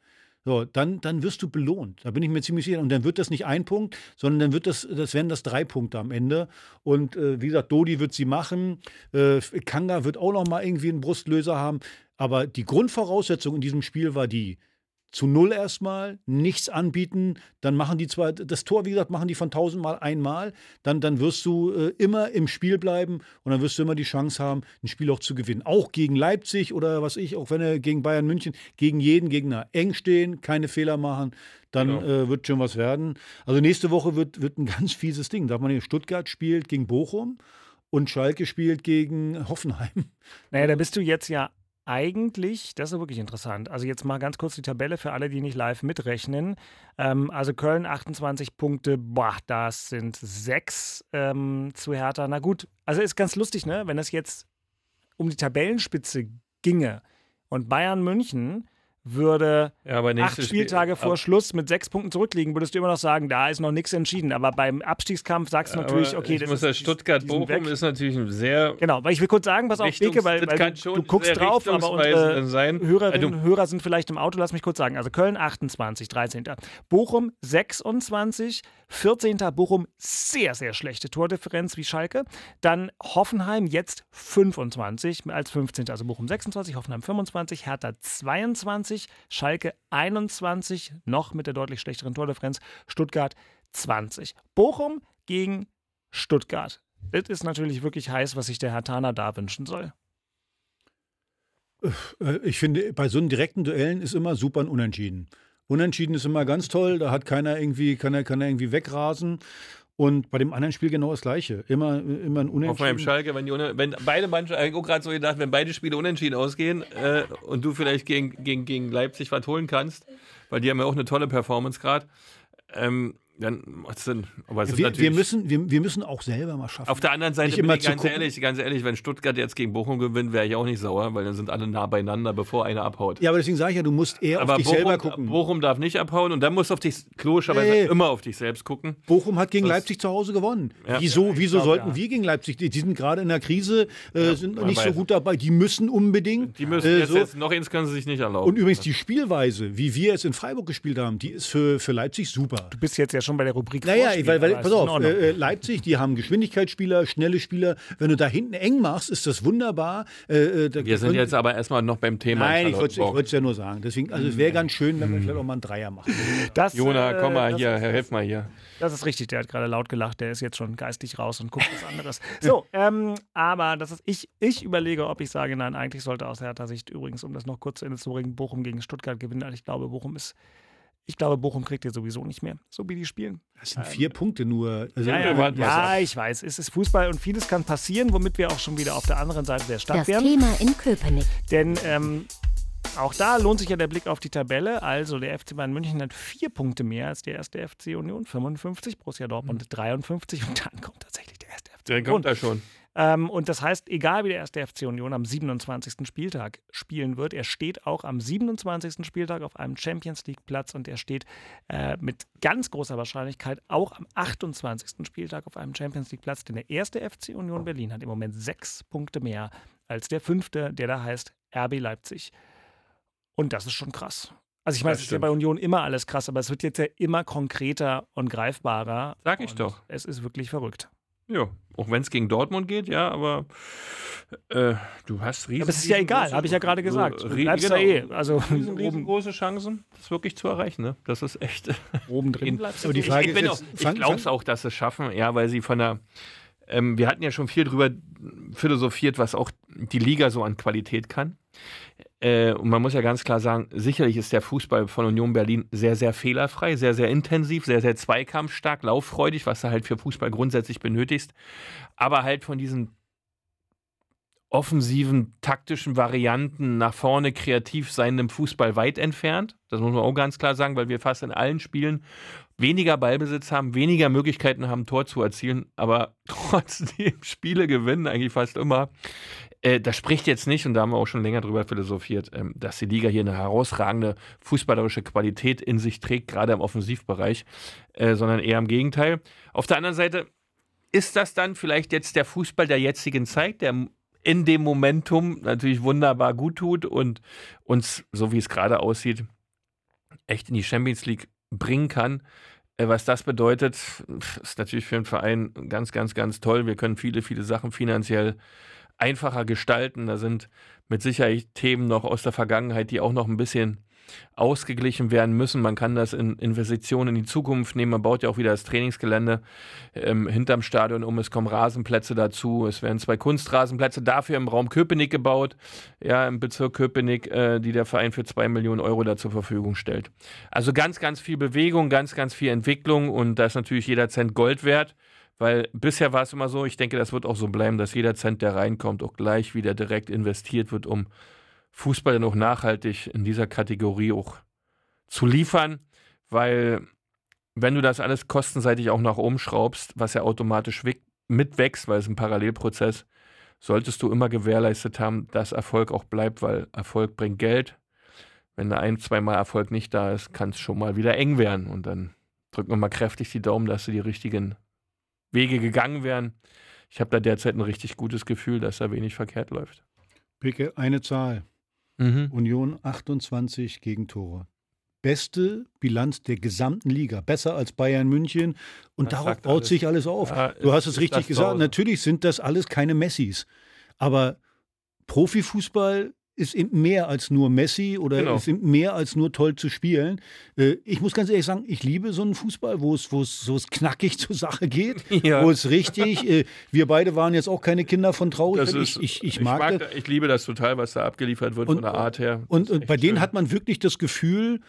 so, dann, dann wirst du belohnt. Da bin ich mir ziemlich sicher. Und dann wird das nicht ein Punkt, sondern dann wird das, das werden das drei Punkte am Ende. Und äh, wie gesagt, Dodi wird sie machen. Äh, Kanga wird auch noch mal irgendwie einen Brustlöser haben. Aber die Grundvoraussetzung in diesem Spiel war die, zu null erstmal, nichts anbieten, dann machen die zwar, das Tor, wie gesagt, machen die von tausendmal einmal, dann, dann wirst du äh, immer im Spiel bleiben und dann wirst du immer die Chance haben, ein Spiel auch zu gewinnen. Auch gegen Leipzig oder was ich, auch wenn er gegen Bayern München, gegen jeden Gegner eng stehen, keine Fehler machen, dann genau. äh, wird schon was werden. Also nächste Woche wird, wird ein ganz fieses Ding. Darf man nicht, Stuttgart spielt gegen Bochum und Schalke spielt gegen Hoffenheim. Naja, da bist du jetzt ja eigentlich, das ist wirklich interessant. Also jetzt mal ganz kurz die Tabelle für alle, die nicht live mitrechnen. Ähm, also Köln 28 Punkte, boah, das sind sechs ähm, zu Hertha. Na gut, also ist ganz lustig, ne? Wenn es jetzt um die Tabellenspitze ginge und Bayern München würde ja, acht Spieltage Spiel, vor Schluss mit sechs Punkten zurückliegen, würdest du immer noch sagen, da ist noch nichts entschieden. Aber beim Abstiegskampf sagst du natürlich, okay, das ist Stuttgart-Bochum ist natürlich ein sehr. Genau, weil ich will kurz sagen, pass auf, Beke, weil, weil du, du guckst drauf, aber unsere sein. Hörerinnen und Hörer sind vielleicht im Auto, lass mich kurz sagen. Also Köln 28, 13. Bochum 26, 14. Bochum sehr, sehr schlechte Tordifferenz wie Schalke. Dann Hoffenheim jetzt 25 als 15. Also Bochum 26, Hoffenheim 25, Hertha 22, Schalke 21, noch mit der deutlich schlechteren Tordifferenz, Stuttgart 20. Bochum gegen Stuttgart. Das ist natürlich wirklich heiß, was sich der Herr Tana da wünschen soll. Äh, ich finde, bei so einen direkten Duellen ist immer super ein Unentschieden. Unentschieden ist immer ganz toll, da hat keiner irgendwie, kann er, kann er irgendwie wegrasen. Und bei dem anderen Spiel genau das Gleiche. Immer, immer ein Unentschieden. Auf meinem Schalke, wenn, die, wenn beide Mannschaften, ich habe gerade so gedacht, wenn beide Spiele unentschieden ausgehen äh, und du vielleicht gegen, gegen, gegen Leipzig was holen kannst, weil die haben ja auch eine tolle Performance gerade, ähm, dann macht es Sinn. Aber ja, wir, wir, müssen, wir, wir müssen auch selber mal schaffen. Auf der anderen Seite bin ich ganz ehrlich, ganz ehrlich, wenn Stuttgart jetzt gegen Bochum gewinnt, wäre ich auch nicht sauer, weil dann sind alle nah beieinander, bevor einer abhaut. Ja, aber deswegen sage ich ja, du musst eher aber auf dich Bochum, selber gucken. Bochum darf nicht abhauen und dann musst du auf dich, logischerweise hey. immer auf dich selbst gucken. Bochum hat gegen das, Leipzig zu Hause gewonnen. Ja. Wieso, ja, wieso glaub, sollten wir gegen Leipzig? Die, die sind gerade in der Krise, äh, sind nicht so gut dabei. Die müssen unbedingt. Die müssen äh, jetzt, so. jetzt, noch eins können sie sich nicht erlauben. Und übrigens die Spielweise, wie wir jetzt in Freiburg gespielt haben, die ist für, für Leipzig super. Du bist jetzt ja schon bei der Rubrik Naja, weil, weil pass auf, äh, äh, Leipzig, die haben Geschwindigkeitsspieler, schnelle Spieler. Wenn du da hinten eng machst, ist das wunderbar. Äh, äh wir sind jetzt aber erstmal noch beim Thema. Nein, ich wollte es ja nur sagen. Deswegen, also es wäre ganz schön, wenn wir vielleicht auch mal einen Dreier machen. Das, Jona, komm mal hier, helf mal hier. Das ist richtig, der hat gerade laut gelacht, der ist jetzt schon geistig raus und guckt was anderes. So, ähm, aber das ist, ich, ich überlege, ob ich sage, nein, eigentlich sollte aus Hertha Sicht übrigens, um das noch kurz in zu bringen, Bochum gegen Stuttgart gewinnen. Ich glaube, Bochum ist ich glaube, Bochum kriegt ihr sowieso nicht mehr, so wie die spielen. Das sind vier ähm, Punkte nur. Also ja, ja, ja ich weiß, es ist Fußball und vieles kann passieren, womit wir auch schon wieder auf der anderen Seite der Stadt das wären. Das Thema in Köpenick. Denn ähm, auch da lohnt sich ja der Blick auf die Tabelle. Also der FC Bayern München hat vier Punkte mehr als der erste FC Union, 55, Borussia Dortmund mhm. 53 und dann kommt tatsächlich der erste FC Union. Der kommt da schon. Ähm, und das heißt, egal wie der erste FC Union am 27. Spieltag spielen wird, er steht auch am 27. Spieltag auf einem Champions League-Platz und er steht äh, mit ganz großer Wahrscheinlichkeit auch am 28. Spieltag auf einem Champions League-Platz, denn der erste FC Union Berlin hat im Moment sechs Punkte mehr als der fünfte, der da heißt RB Leipzig. Und das ist schon krass. Also ich meine, es ist ja bei Union immer alles krass, aber es wird jetzt ja immer konkreter und greifbarer. Sag ich doch. Es ist wirklich verrückt. Ja, auch wenn es gegen Dortmund geht, ja, aber äh, du hast riesen. Aber es ist ja egal, habe ich ja gerade gesagt. Du bleibst genau, da eh. Also riesen, riesengroße Chancen, das wirklich zu erreichen. Ne? Das ist echt. Oben drin bleibst du. Aber die Frage ich, ich, ist jetzt, ich glaube es auch, dass sie es schaffen, ja, weil sie von der. Ähm, wir hatten ja schon viel drüber philosophiert, was auch die Liga so an Qualität kann. Äh, und man muss ja ganz klar sagen, sicherlich ist der Fußball von Union Berlin sehr, sehr fehlerfrei, sehr, sehr intensiv, sehr, sehr zweikampfstark, lauffreudig, was du halt für Fußball grundsätzlich benötigst. Aber halt von diesen offensiven, taktischen Varianten nach vorne kreativ sein im Fußball weit entfernt. Das muss man auch ganz klar sagen, weil wir fast in allen Spielen weniger Ballbesitz haben, weniger Möglichkeiten haben, Tor zu erzielen, aber trotzdem Spiele gewinnen, eigentlich fast immer. Äh, das spricht jetzt nicht, und da haben wir auch schon länger drüber philosophiert, ähm, dass die Liga hier eine herausragende fußballerische Qualität in sich trägt, gerade im Offensivbereich, äh, sondern eher im Gegenteil. Auf der anderen Seite ist das dann vielleicht jetzt der Fußball der jetzigen Zeit, der in dem Momentum natürlich wunderbar gut tut und uns, so wie es gerade aussieht, echt in die Champions League bringen kann. Äh, was das bedeutet, ist natürlich für den Verein ganz, ganz, ganz toll. Wir können viele, viele Sachen finanziell einfacher gestalten. Da sind mit Sicherheit Themen noch aus der Vergangenheit, die auch noch ein bisschen ausgeglichen werden müssen. Man kann das in Investitionen in die Zukunft nehmen. Man baut ja auch wieder das Trainingsgelände ähm, hinterm Stadion um. Es kommen Rasenplätze dazu. Es werden zwei Kunstrasenplätze dafür im Raum Köpenick gebaut, ja, im Bezirk Köpenick, äh, die der Verein für zwei Millionen Euro da zur Verfügung stellt. Also ganz, ganz viel Bewegung, ganz, ganz viel Entwicklung und da ist natürlich jeder Cent Gold wert. Weil bisher war es immer so, ich denke, das wird auch so bleiben, dass jeder Cent, der reinkommt, auch gleich wieder direkt investiert wird, um Fußball dann auch nachhaltig in dieser Kategorie auch zu liefern. Weil wenn du das alles kostenseitig auch nach oben schraubst, was ja automatisch mitwächst, weil es ein Parallelprozess, solltest du immer gewährleistet haben, dass Erfolg auch bleibt, weil Erfolg bringt Geld. Wenn da ein, zweimal Erfolg nicht da ist, kann es schon mal wieder eng werden. Und dann drücken wir mal kräftig die Daumen, dass du die richtigen Wege gegangen wären. Ich habe da derzeit ein richtig gutes Gefühl, dass da wenig verkehrt läuft. Picke, eine Zahl. Mhm. Union 28 Gegentore. Beste Bilanz der gesamten Liga. Besser als Bayern München. Und das darauf baut alles. sich alles auf. Ja, du hast es richtig gesagt. Natürlich sind das alles keine Messis. Aber Profifußball ist eben mehr als nur Messi oder genau. ist eben mehr als nur toll zu spielen. Äh, ich muss ganz ehrlich sagen, ich liebe so einen Fußball, wo es, wo es, so es knackig zur Sache geht, ja. wo es richtig, äh, wir beide waren jetzt auch keine Kinder von traurig. Ich, ich, ich, mag, ich, mag das. ich liebe das total, was da abgeliefert wird und, von der Art her. Und, und bei schön. denen hat man wirklich das Gefühl,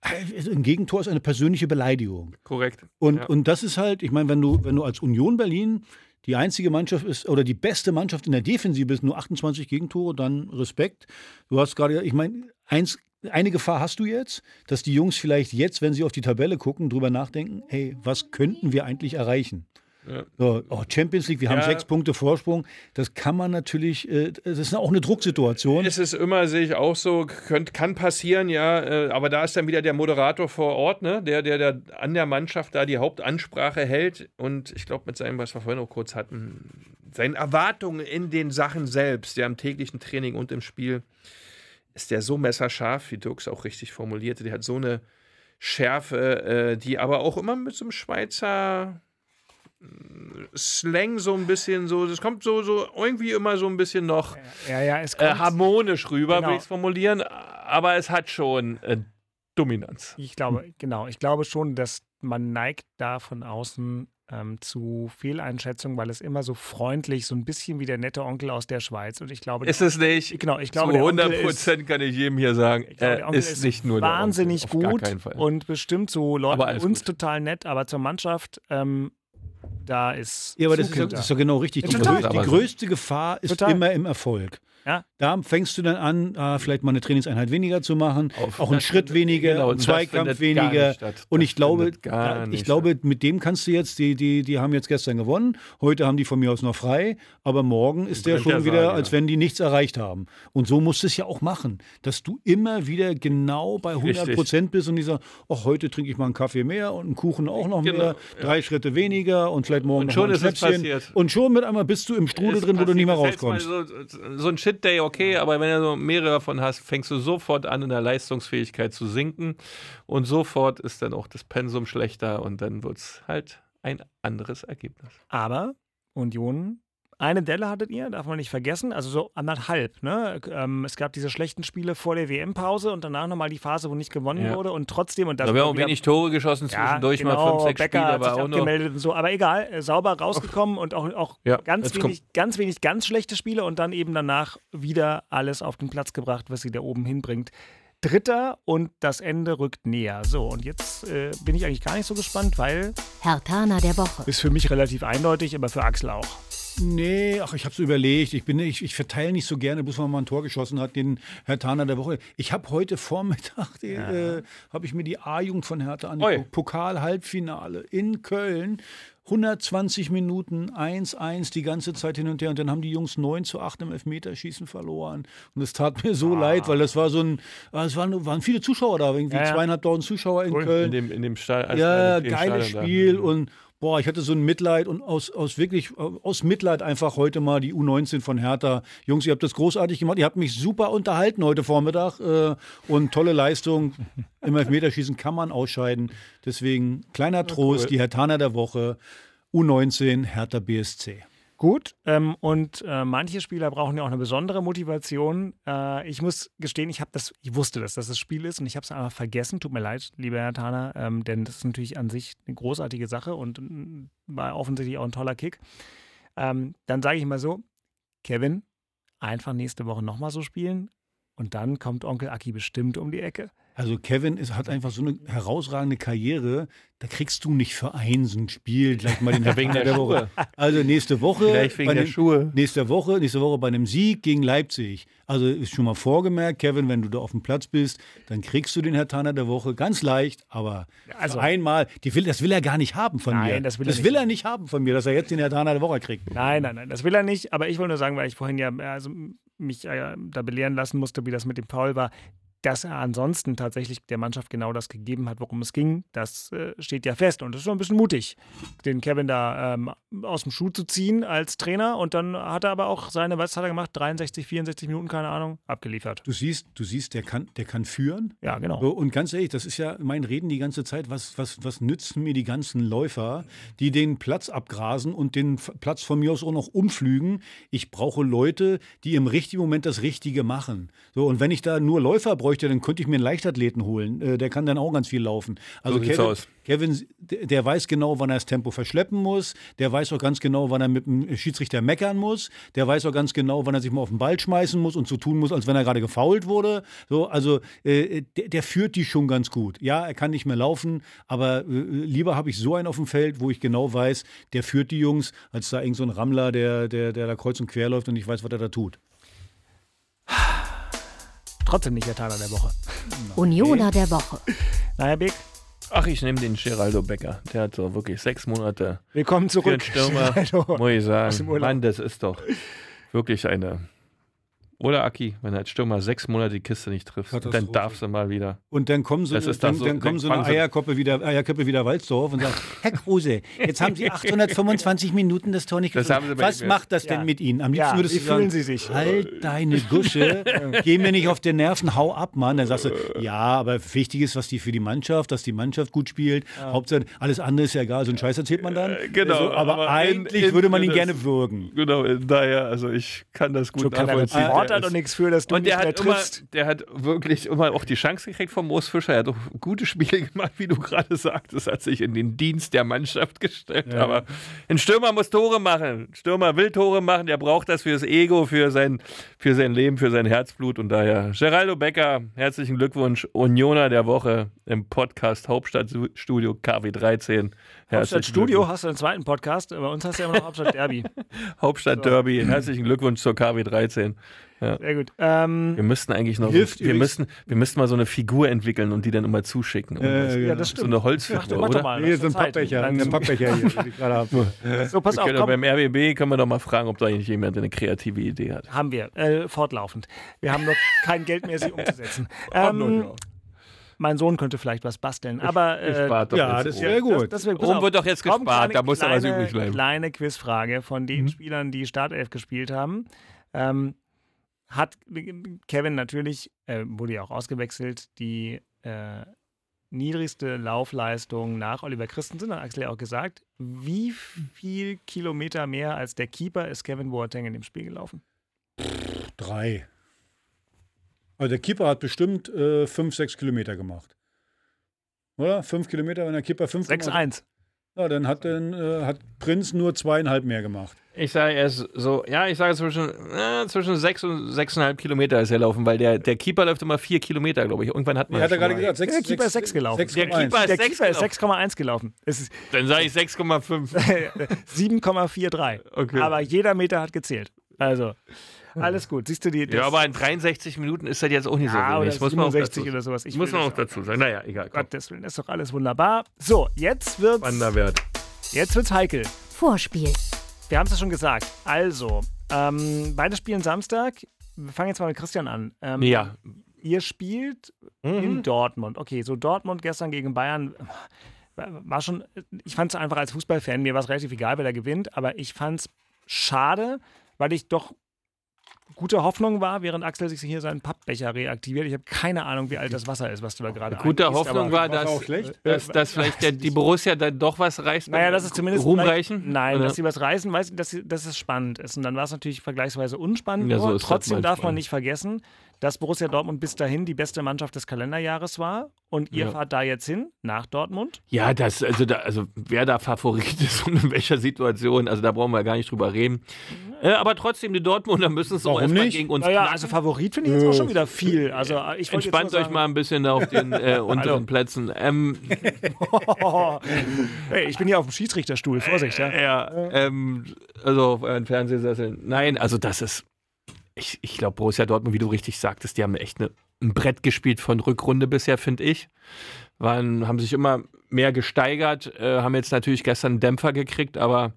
äh, ein Gegentor ist eine persönliche Beleidigung. Korrekt. Und, ja. und das ist halt, ich meine, wenn du, wenn du als Union Berlin die einzige Mannschaft ist oder die beste Mannschaft in der Defensive ist, nur 28 Gegentore, dann Respekt. Du hast gerade, ich meine, eine Gefahr hast du jetzt, dass die Jungs vielleicht jetzt, wenn sie auf die Tabelle gucken, drüber nachdenken, hey, was könnten wir eigentlich erreichen? Ja. So, oh, Champions League, wir ja. haben sechs Punkte Vorsprung. Das kann man natürlich, äh, das ist auch eine Drucksituation. Es ist immer, sehe ich auch so, könnt, kann passieren, ja, äh, aber da ist dann wieder der Moderator vor Ort, ne, der, der, der an der Mannschaft da die Hauptansprache hält und ich glaube, mit seinem, was wir vorhin auch kurz hatten, seinen Erwartungen in den Sachen selbst, ja, im täglichen Training und im Spiel, ist der so messerscharf, wie Dirks auch richtig formulierte. Der hat so eine Schärfe, äh, die aber auch immer mit so einem Schweizer Slang so ein bisschen so, das kommt so, so irgendwie immer so ein bisschen noch ja, ja, äh, harmonisch rüber, genau. will ich es formulieren, aber es hat schon äh, Dominanz. Ich glaube, genau, ich glaube schon, dass man neigt da von außen ähm, zu Fehleinschätzungen, weil es immer so freundlich, so ein bisschen wie der nette Onkel aus der Schweiz. Und ich glaube, ist es nicht. Genau, ich glaube, zu 100 Prozent kann ich jedem hier sagen, glaube, er ist, ist, nicht nur wahnsinnig der Onkel, gut und bestimmt so Leute uns gut. total nett, aber zur Mannschaft ähm, da ist. Ja, aber das ist, das ist, doch genau richtig. Die, größte, die größte Gefahr ist total. immer im Erfolg. Ja. Da fängst du dann an, ah, vielleicht mal eine Trainingseinheit weniger zu machen, Auf, auch einen Schritt weniger, genau, einen Zweikampf weniger. Und ich glaube, ich glaube, mit dem kannst du jetzt, die, die, die haben jetzt gestern gewonnen, heute haben die von mir aus noch frei, aber morgen ist der schon wieder, sagen, als wenn die nichts erreicht haben. Und so musst du es ja auch machen, dass du immer wieder genau bei 100 Prozent bist und die sagen, oh, heute trinke ich mal einen Kaffee mehr und einen Kuchen auch noch genau, mehr, drei ja. Schritte weniger und vielleicht morgen und noch schon ein Schnäppchen. Und schon mit einmal bist du im Strudel drin, wo du nicht mehr rauskommst. So, so ein Shit Day, okay, aber wenn du so mehrere davon hast, fängst du sofort an, in der Leistungsfähigkeit zu sinken und sofort ist dann auch das Pensum schlechter und dann wird es halt ein anderes Ergebnis. Aber Union eine Delle hattet ihr, darf man nicht vergessen, also so anderthalb. Ne? Ähm, es gab diese schlechten Spiele vor der WM-Pause und danach nochmal die Phase, wo nicht gewonnen ja. wurde und trotzdem. Und das da haben auch wenig Tore geschossen, zwischendurch ja, genau, mal fünf, sechs Becker Spiele, aber auch noch. Und so. Aber egal, äh, sauber rausgekommen und auch, auch ja, ganz, wenig, ganz wenig ganz schlechte Spiele und dann eben danach wieder alles auf den Platz gebracht, was sie da oben hinbringt. Dritter und das Ende rückt näher. So, und jetzt äh, bin ich eigentlich gar nicht so gespannt, weil. Herr Tana der Woche. Ist für mich relativ eindeutig, aber für Axel auch. Nee, ach, ich habe es überlegt. Ich, bin, ich, ich verteile nicht so gerne, bis man mal ein Tor geschossen hat, den Herr Taner der Woche. Ich habe heute Vormittag, ja. äh, habe ich mir die A-Jugend von Hertha angeguckt. Pokal-Halbfinale in Köln. 120 Minuten, 1-1 die ganze Zeit hin und her. Und dann haben die Jungs 9 zu 8 im Elfmeterschießen verloren. Und es tat mir so ah. leid, weil das war so ein, es waren, waren viele Zuschauer da, irgendwie ja, ja. zweieinhalbtausend Zuschauer in cool. Köln. In dem, in dem Stall, ja, geiles Spiel. Da. Und boah, ich hatte so ein Mitleid und aus, aus wirklich, aus Mitleid einfach heute mal die U19 von Hertha. Jungs, ihr habt das großartig gemacht. Ihr habt mich super unterhalten heute Vormittag äh, und tolle Leistung. Im Elfmeterschießen kann man ausscheiden. Deswegen kleiner Trost, cool. die Hertaner der Woche. U19 Hertha BSC. Gut, ähm, und äh, manche Spieler brauchen ja auch eine besondere Motivation. Äh, ich muss gestehen, ich habe das, ich wusste, dass das das Spiel ist und ich habe es einfach vergessen. Tut mir leid, lieber Herr Thaner, ähm, denn das ist natürlich an sich eine großartige Sache und äh, war offensichtlich auch ein toller Kick. Ähm, dann sage ich mal so, Kevin, einfach nächste Woche nochmal so spielen und dann kommt Onkel Aki bestimmt um die Ecke. Also Kevin ist, hat einfach so eine herausragende Karriere. Da kriegst du nicht für ein so ein Spiel gleich mal den wegen der, der Woche. Also nächste Woche. Vielleicht wegen der Schuhe. Nächste Woche, nächste Woche bei einem Sieg gegen Leipzig. Also ist schon mal vorgemerkt, Kevin, wenn du da auf dem Platz bist, dann kriegst du den Herr Tanner der Woche ganz leicht, aber also, einmal, die will, das will er gar nicht haben von nein, mir. Das will, das er, will er nicht haben von mir, dass er jetzt den Herr Tanner der Woche kriegt. Nein, nein, nein, das will er nicht. Aber ich wollte nur sagen, weil ich vorhin ja also mich äh, da belehren lassen musste, wie das mit dem Foul war dass er ansonsten tatsächlich der Mannschaft genau das gegeben hat, worum es ging, das äh, steht ja fest. Und das ist schon ein bisschen mutig, den Kevin da ähm, aus dem Schuh zu ziehen als Trainer. Und dann hat er aber auch seine, was hat er gemacht? 63, 64 Minuten, keine Ahnung, abgeliefert. Du siehst, du siehst, der kann, der kann führen. Ja, genau. Und ganz ehrlich, das ist ja mein Reden die ganze Zeit. Was, was, was nützen mir die ganzen Läufer, die den Platz abgrasen und den Platz von mir aus auch noch umflügen? Ich brauche Leute, die im richtigen Moment das Richtige machen. So, und wenn ich da nur Läufer bräuchte, bräuchte, dann könnte ich mir einen Leichtathleten holen. Äh, der kann dann auch ganz viel laufen. Also so Kevin, Kevin, der weiß genau, wann er das Tempo verschleppen muss. Der weiß auch ganz genau, wann er mit dem Schiedsrichter meckern muss. Der weiß auch ganz genau, wann er sich mal auf den Ball schmeißen muss und so tun muss, als wenn er gerade gefault wurde. So, also äh, der, der, führt die schon ganz gut. Ja, er kann nicht mehr laufen, aber äh, lieber habe ich so einen auf dem Feld, wo ich genau weiß, der führt die Jungs, als da irgend so ein Rammler, der, der, der da kreuz und quer läuft und ich weiß, was er da tut. Trotzdem nicht der Taler der Woche. Unioner der Woche. Naja, Big. Ach, ich nehme den Geraldo Becker. Der hat so wirklich sechs Monate. Willkommen zurück. Stürmer, muss ich sagen. Mann, das ist doch wirklich eine oder Aki, wenn er als Stürmer sechs Monate die Kiste nicht trifft, dann darfst du mal wieder. Und dann kommen so, dann, so, dann kommen so eine Eierkoppe wieder, Eierköppe wieder Walzdorf und sagen, Herr Kruse, jetzt haben Sie 825 Minuten das Tor nicht getroffen. Was macht das denn ja. mit Ihnen? Am liebsten ja, würdest du sagen, Sie sich? halt deine Gusche, geh mir nicht auf den Nerven, hau ab, Mann. Dann sagst du, ja, aber wichtig ist, was die für die Mannschaft, dass die Mannschaft gut spielt. Ja. Hauptsache, alles andere ist ja egal. So einen Scheiß erzählt man dann. Äh, genau. Also, aber, aber, eigentlich in, in, würde man ihn das, gerne würgen. Genau, daher, also ich kann das gut nachvollziehen hat doch nichts für, dass du und nicht mehr triffst. Immer, der hat wirklich immer auch die Chance gekriegt vom Moos Fischer. Er hat auch gute Spiele gemacht, wie du gerade sagtest. Hat sich in den Dienst der Mannschaft gestellt. Ja. Aber ein Stürmer muss Tore machen. Ein Stürmer will Tore machen. Der braucht das fürs Ego, für sein, für sein Leben, für sein Herzblut. Und daher, Geraldo Becker, herzlichen Glückwunsch. Unioner der Woche im Podcast Hauptstadtstudio KW13. Hauptstadtstudio hast du einen zweiten Podcast. Bei uns hast du ja immer noch Hauptstadt Derby. Hauptstadt Derby. Herzlichen Glückwunsch zur KW13. Ja. Sehr gut. Ähm, wir müssten eigentlich noch, Hilft wir müssten, wir müssten mal so eine Figur entwickeln und die dann immer zuschicken. Äh, ja, das stimmt. So eine Holzfigur, ja, oder? Mal, hier so ein Pappbecher, ein Pappbecher hier, den ich gerade habe. So, pass auf, komm. Beim RBB können wir doch mal fragen, ob da eigentlich jemand eine kreative Idee hat. Haben wir, äh, fortlaufend. Wir haben noch kein Geld mehr, sie umzusetzen. ähm, mein Sohn könnte vielleicht was basteln. Aber äh, ja, das wäre gut. Das, das wär. Oben wird doch jetzt gespart, da muss doch was übrig bleiben. Kleine Quizfrage von den mhm. Spielern, die Startelf gespielt haben. Ähm, hat Kevin natürlich, äh, wurde ja auch ausgewechselt, die äh, niedrigste Laufleistung nach Oliver Christensen, hat Axel ja auch gesagt. Wie viel Kilometer mehr als der Keeper ist Kevin Boateng in dem Spiel gelaufen? Drei. Also der Keeper hat bestimmt äh, fünf, sechs Kilometer gemacht. Oder? Fünf Kilometer, wenn der Keeper fünf. 6-1. Ja, dann hat, dann, äh, hat Prinz nur zweieinhalb mehr gemacht. Ich sage erst so, ja, ich sage zwischen, äh, zwischen sechs und sechseinhalb Kilometer ist er laufen, weil der, der Keeper läuft immer vier Kilometer, glaube ich. Irgendwann hat man. Ja, hat er gerade gesagt, sechs, der Keeper ist sechs gelaufen. 6, der Keeper ist, der Keeper ist 6,1 gelaufen. Dann sage ich 6,5. 7,43. Okay. Aber jeder Meter hat gezählt. Also. Alles gut. Siehst du die. Ja, aber in 63 Minuten ist das jetzt auch nicht ja, so wenig. Oder muss man auch dazu, oder sowas. Ich muss man auch dazu sagen. Naja, egal. Komm. Gottes Willen, ist doch alles wunderbar. So, jetzt wird's. Wanderwert. Jetzt wird's heikel. Vorspiel. Wir haben es ja schon gesagt. Also, ähm, beide spielen Samstag. Wir fangen jetzt mal mit Christian an. Ähm, ja. Ihr spielt mhm. in Dortmund. Okay, so Dortmund gestern gegen Bayern war schon, ich fand es einfach als Fußballfan, mir war es relativ egal, wer da gewinnt, aber ich fand es schade, weil ich doch gute Hoffnung war, während Axel sich hier seinen Pappbecher reaktiviert. Ich habe keine Ahnung, wie alt das Wasser ist, was du da gerade Gute Hoffnung war, dass, dass, dass, vielleicht der, die Borussia dann doch was reißt. Naja, das ist zumindest. Ruhm reichen? Nein, oder? dass sie was reißen, weiß ich, dass, dass es spannend ist. Und dann war es natürlich vergleichsweise unspannend. Ja, so Trotzdem darf man nicht vergessen, dass Borussia Dortmund bis dahin die beste Mannschaft des Kalenderjahres war und ihr ja. fahrt da jetzt hin, nach Dortmund? Ja, das, also, da, also wer da Favorit ist und in welcher Situation, also da brauchen wir gar nicht drüber reden. Äh, aber trotzdem, die Dortmunder müssen es auch erstmal gegen uns naja, also Favorit finde ich jetzt auch schon wieder viel. Also, ich Entspannt euch mal ein bisschen auf den äh, unteren Plätzen. Ähm, hey, ich bin hier auf dem Schiedsrichterstuhl, Vorsicht. Ja, ja ähm, also auf euren Fernsehsesseln. Nein, also das ist ich, ich glaube, Borussia Dortmund, wie du richtig sagtest, die haben echt eine, ein Brett gespielt von Rückrunde bisher, finde ich. Waren, haben sich immer mehr gesteigert, äh, haben jetzt natürlich gestern einen Dämpfer gekriegt, aber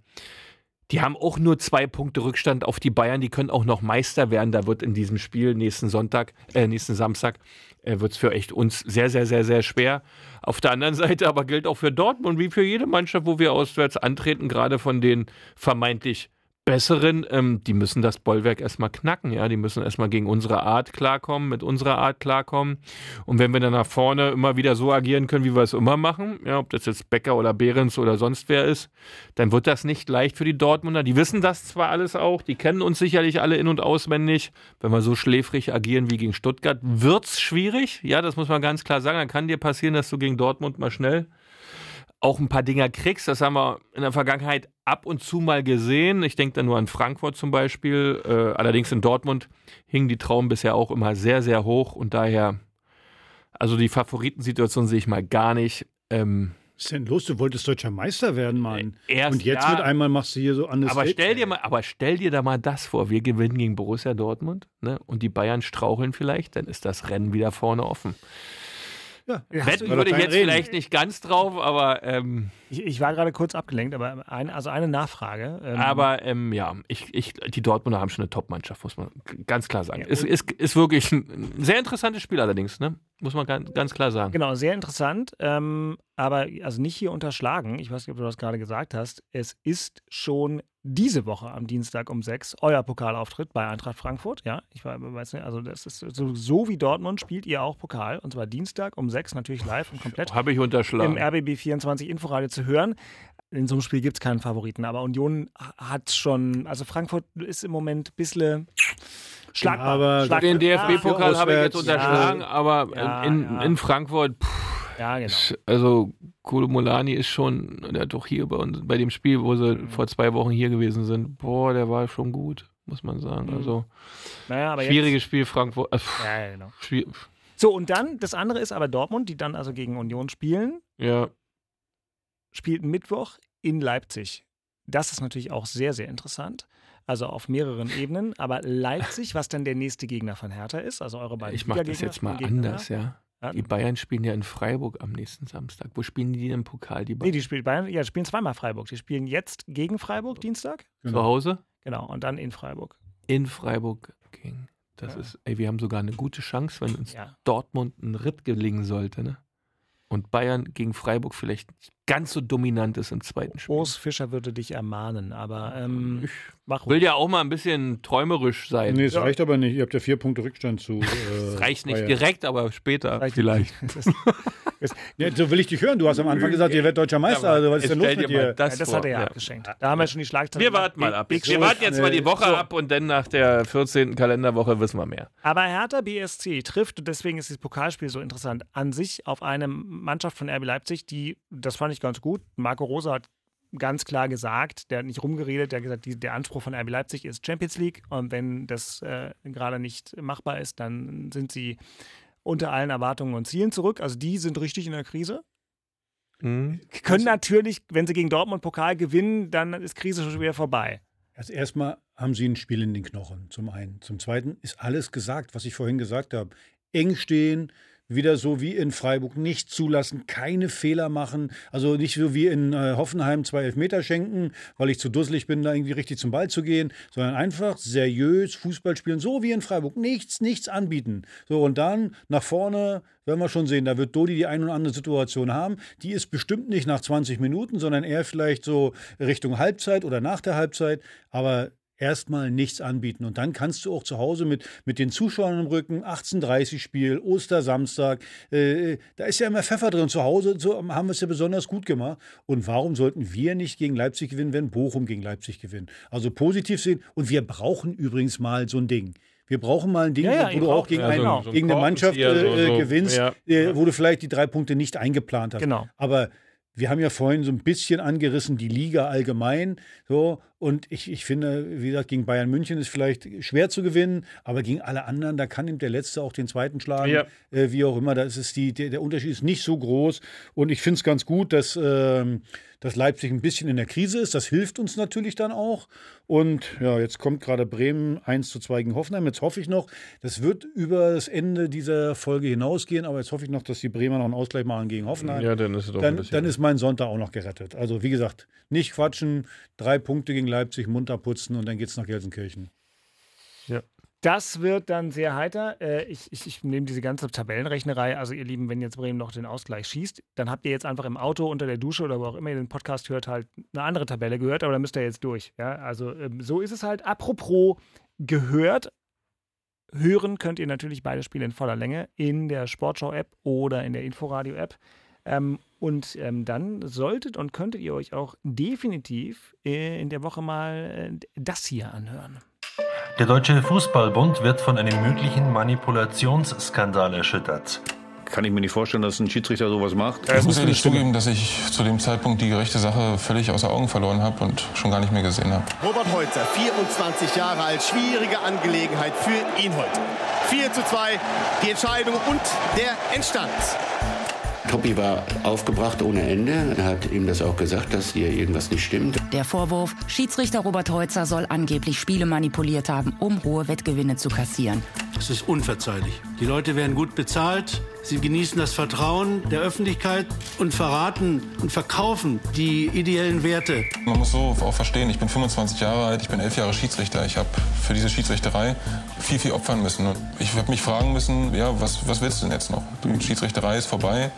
die haben auch nur zwei Punkte Rückstand auf die Bayern. Die können auch noch Meister werden. Da wird in diesem Spiel nächsten Sonntag, äh, nächsten Samstag, äh, wird es für echt uns sehr, sehr, sehr, sehr schwer. Auf der anderen Seite aber gilt auch für Dortmund, wie für jede Mannschaft, wo wir auswärts antreten, gerade von den vermeintlich Besseren, ähm, die müssen das Bollwerk erstmal knacken, ja, die müssen erstmal gegen unsere Art klarkommen, mit unserer Art klarkommen. Und wenn wir dann nach vorne immer wieder so agieren können, wie wir es immer machen, ja, ob das jetzt Becker oder Behrens oder sonst wer ist, dann wird das nicht leicht für die Dortmunder. Die wissen das zwar alles auch, die kennen uns sicherlich alle in- und auswendig. Wenn wir so schläfrig agieren wie gegen Stuttgart, wird's schwierig. Ja, das muss man ganz klar sagen. Dann kann dir passieren, dass du gegen Dortmund mal schnell auch ein paar Dinger kriegst. Das haben wir in der Vergangenheit ab und zu mal gesehen. Ich denke da nur an Frankfurt zum Beispiel. Äh, allerdings in Dortmund hingen die Traumen bisher auch immer sehr, sehr hoch und daher, also die Favoritensituation sehe ich mal gar nicht. Ähm, Was ist denn los? Du wolltest deutscher Meister werden, Mann. Äh, erst, und jetzt ja, mit einmal machst du hier so anders. Aber stell dir mal, aber stell dir da mal das vor. Wir gewinnen gegen Borussia Dortmund, ne? Und die Bayern straucheln vielleicht, dann ist das Rennen wieder vorne offen. Ja, Wetten würde ich jetzt reden. vielleicht nicht ganz drauf, aber. Ähm, ich, ich, war gerade kurz abgelenkt, aber ein, also eine Nachfrage. Ähm, aber ähm, ja, ich, ich, die Dortmunder haben schon eine Top-Mannschaft, muss man ganz klar sagen. Ja, ist, ist, ist wirklich ein sehr interessantes Spiel allerdings, ne? Muss man ganz, klar sagen. Genau, sehr interessant. Ähm, aber also nicht hier unterschlagen. Ich weiß nicht, ob du das gerade gesagt hast. Es ist schon diese Woche am Dienstag um sechs euer Pokalauftritt bei Eintracht Frankfurt. Ja, ich weiß nicht, also das ist so, so, wie Dortmund spielt ihr auch Pokal und zwar Dienstag um sechs natürlich live und komplett. Habe ich unterschlagen. Im RBB 24 Inforadio zu hören. In so einem Spiel gibt es keinen Favoriten, aber Union hat schon, also Frankfurt ist im Moment ein bisschen schlagbar. Aber schlagbar. den DFB-Pokal habe ich jetzt unterschlagen, ja, aber ja, in, ja. in, Frankfurt. Pff, ja, genau. Also Kolomolani ist schon, der hat doch hier bei uns, bei dem Spiel, wo sie mhm. vor zwei Wochen hier gewesen sind, boah, der war schon gut, muss man sagen. Mhm. Also naja, schwieriges jetzt, Spiel Frankfurt. Äh, ja, ja, genau. Schwierig. So, und dann, das andere ist aber Dortmund, die dann also gegen Union spielen. Ja. Spielt Mittwoch in Leipzig. Das ist natürlich auch sehr, sehr interessant. Also auf mehreren Ebenen. Aber Leipzig, was dann der nächste Gegner von Hertha ist, also eure beiden Ich mache das jetzt mal anders, ja. Die Bayern spielen ja in Freiburg am nächsten Samstag. Wo spielen die im Pokal? Die Bayern? Nee, die spielen, Bayern, ja, spielen zweimal Freiburg. Die spielen jetzt gegen Freiburg Dienstag. Genau. Zu Hause? Genau, und dann in Freiburg. In Freiburg gegen. Das ja. ist, ey, wir haben sogar eine gute Chance, wenn uns ja. Dortmund ein Ritt gelingen sollte, ne? Und Bayern gegen Freiburg vielleicht ganz so dominant ist im zweiten Spiel. Urs Fischer würde dich ermahnen, aber ähm, ich will ja auch mal ein bisschen träumerisch sein. Nee, es ja. reicht aber nicht. Ihr habt ja vier Punkte Rückstand zu. Es äh, reicht nicht Bayern. direkt, aber später vielleicht. ja, so will ich dich hören. Du hast am Anfang gesagt, ihr werdet deutscher Meister. Also was ist denn los mit dir? Das, ja, das hat er ja, abgeschenkt. Da haben wir schon die Schlagzeilen. Wir warten mal ab. wir warten jetzt mal die Woche so. ab und dann nach der 14. Kalenderwoche wissen wir mehr. Aber Hertha BSC trifft, und deswegen ist das Pokalspiel so interessant, an sich auf eine Mannschaft von RB Leipzig, die, das fand ich ganz gut, Marco Rosa hat ganz klar gesagt, der hat nicht rumgeredet, der hat gesagt, die, der Anspruch von RB Leipzig ist Champions League und wenn das äh, gerade nicht machbar ist, dann sind sie unter allen Erwartungen und Zielen zurück. Also die sind richtig in der Krise. Mhm. Können natürlich, wenn sie gegen Dortmund Pokal gewinnen, dann ist Krise schon wieder vorbei. Also erstmal haben sie ein Spiel in den Knochen, zum einen. Zum zweiten ist alles gesagt, was ich vorhin gesagt habe. Eng stehen, wieder so wie in Freiburg nicht zulassen, keine Fehler machen. Also nicht so wie in äh, Hoffenheim zwei Elfmeter schenken, weil ich zu dusselig bin, da irgendwie richtig zum Ball zu gehen, sondern einfach seriös Fußball spielen, so wie in Freiburg. Nichts, nichts anbieten. So, und dann nach vorne werden wir schon sehen, da wird Dodi die ein oder andere Situation haben. Die ist bestimmt nicht nach 20 Minuten, sondern eher vielleicht so Richtung Halbzeit oder nach der Halbzeit. Aber erstmal nichts anbieten. Und dann kannst du auch zu Hause mit, mit den Zuschauern im Rücken, 18.30 Spiel, Ostersamstag, äh, da ist ja immer Pfeffer drin. Zu Hause so haben wir es ja besonders gut gemacht. Und warum sollten wir nicht gegen Leipzig gewinnen, wenn Bochum gegen Leipzig gewinnt? Also positiv sehen. Und wir brauchen übrigens mal so ein Ding. Wir brauchen mal ein Ding, ja, ja, wo du auch gegen, ja, einen, so, so gegen eine Mannschaft äh, so, äh, gewinnst, äh, wo du vielleicht die drei Punkte nicht eingeplant hast. Genau. Aber wir haben ja vorhin so ein bisschen angerissen, die Liga allgemein. So, und ich, ich finde, wie gesagt, gegen Bayern München ist vielleicht schwer zu gewinnen, aber gegen alle anderen, da kann eben der Letzte auch den Zweiten schlagen. Ja. Äh, wie auch immer, da ist die, der, der, Unterschied ist nicht so groß. Und ich finde es ganz gut, dass, äh, dass Leipzig ein bisschen in der Krise ist. Das hilft uns natürlich dann auch. Und ja, jetzt kommt gerade Bremen 1 zu 2 gegen Hoffenheim. Jetzt hoffe ich noch, das wird über das Ende dieser Folge hinausgehen, aber jetzt hoffe ich noch, dass die Bremer noch einen Ausgleich machen gegen Hoffenheim. Ja, dann ist es doch dann, dann ist mein Sonntag auch noch gerettet. Also wie gesagt, nicht quatschen, drei Punkte gegen Leipzig, munter putzen und dann geht es nach Gelsenkirchen. Ja. Das wird dann sehr heiter. Äh, ich, ich, ich, nehme diese ganze Tabellenrechnerei. Also, ihr Lieben, wenn jetzt Bremen noch den Ausgleich schießt, dann habt ihr jetzt einfach im Auto, unter der Dusche oder wo auch immer ihr den Podcast hört, halt eine andere Tabelle gehört, aber da müsst ihr jetzt durch. Ja? Also, ähm, so ist es halt. Apropos gehört, hören könnt ihr natürlich beide Spiele in voller Länge in der Sportschau-App oder in der Inforadio-App. Ähm, und ähm, dann solltet und könntet ihr euch auch definitiv äh, in der Woche mal äh, das hier anhören. Der Deutsche Fußballbund wird von einem möglichen Manipulationsskandal erschüttert. Kann ich mir nicht vorstellen, dass ein Schiedsrichter sowas macht. Ich muss ehrlich zugeben, dass ich zu dem Zeitpunkt die gerechte Sache völlig außer Augen verloren habe und schon gar nicht mehr gesehen habe. Robert Heutzer, 24 Jahre alt, schwierige Angelegenheit für ihn heute. 4 zu 2, die Entscheidung und der Endstand. Toppi war aufgebracht ohne Ende. Er hat ihm das auch gesagt, dass hier irgendwas nicht stimmt. Der Vorwurf, Schiedsrichter Robert Heutzer soll angeblich Spiele manipuliert haben, um hohe Wettgewinne zu kassieren. Das ist unverzeihlich. Die Leute werden gut bezahlt. Sie genießen das Vertrauen der Öffentlichkeit und verraten und verkaufen die ideellen Werte. Man muss so auch verstehen, ich bin 25 Jahre alt, ich bin elf Jahre Schiedsrichter. Ich habe für diese Schiedsrichterei viel, viel opfern müssen. Ich habe mich fragen müssen, ja, was, was willst du denn jetzt noch? Die Schiedsrichterei ist vorbei,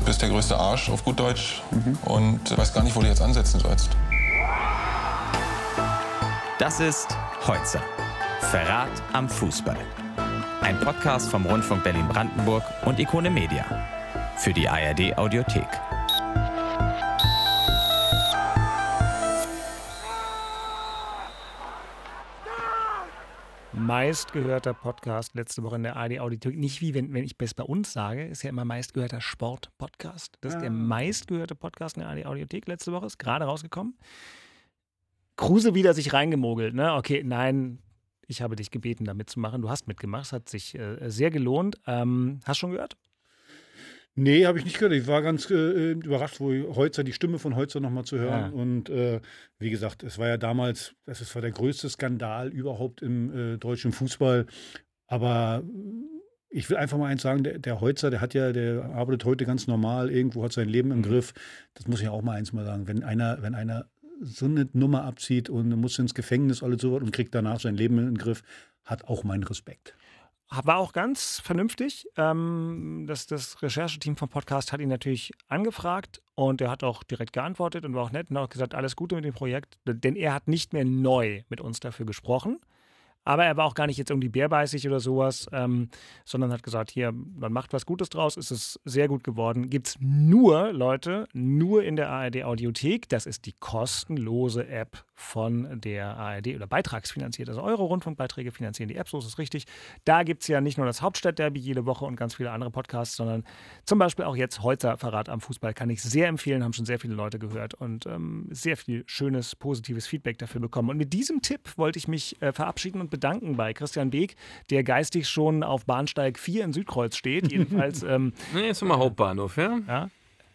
du bist der größte Arsch auf gut Deutsch mhm. und weiß gar nicht, wo du jetzt ansetzen sollst. Das ist Heutzer. Verrat am Fußball. Ein Podcast vom Rundfunk Berlin-Brandenburg und Ikone Media. Für die ARD meistgehörter Podcast letzte Woche in der ARD Audiothek. Nicht wie wenn, wenn ich es bei uns sage, ist ja immer meistgehörter Sport-Podcast. Das ist der ah. meistgehörte Podcast in der ARD Audiothek letzte Woche, ist gerade rausgekommen. Kruse wieder sich reingemogelt, ne? Okay, nein, ich habe dich gebeten, da mitzumachen. Du hast mitgemacht, es hat sich äh, sehr gelohnt. Ähm, hast schon gehört? Nee, habe ich nicht gehört. Ich war ganz äh, überrascht, wo Holzer, die Stimme von Holzer nochmal zu hören. Ja. Und äh, wie gesagt, es war ja damals, das war der größte Skandal überhaupt im äh, deutschen Fußball. Aber ich will einfach mal eins sagen, der, der Holzer, der hat ja, der arbeitet heute ganz normal, irgendwo hat sein Leben im mhm. Griff. Das muss ich auch mal eins mal sagen. Wenn einer, wenn einer so eine Nummer abzieht und muss ins Gefängnis, alles so und kriegt danach sein Leben in den Griff, hat auch meinen Respekt. War auch ganz vernünftig. Ähm, das, das Rechercheteam vom Podcast hat ihn natürlich angefragt und er hat auch direkt geantwortet und war auch nett und auch gesagt, alles Gute mit dem Projekt, denn er hat nicht mehr neu mit uns dafür gesprochen. Aber er war auch gar nicht jetzt irgendwie bärbeißig oder sowas, ähm, sondern hat gesagt, hier, man macht was Gutes draus, ist es sehr gut geworden. Gibt es nur, Leute, nur in der ARD Audiothek. Das ist die kostenlose App von der ARD oder beitragsfinanziert. Also eure Rundfunkbeiträge finanzieren die App, so ist es richtig. Da gibt es ja nicht nur das Hauptstadtderby jede Woche und ganz viele andere Podcasts, sondern zum Beispiel auch jetzt heute Verrat am Fußball kann ich sehr empfehlen, haben schon sehr viele Leute gehört und ähm, sehr viel schönes, positives Feedback dafür bekommen. Und mit diesem Tipp wollte ich mich äh, verabschieden und bedanken bei Christian Beek, der geistig schon auf Bahnsteig 4 in Südkreuz steht. Jedenfalls. Ähm, nee, ist immer Hauptbahnhof, ja? Ja.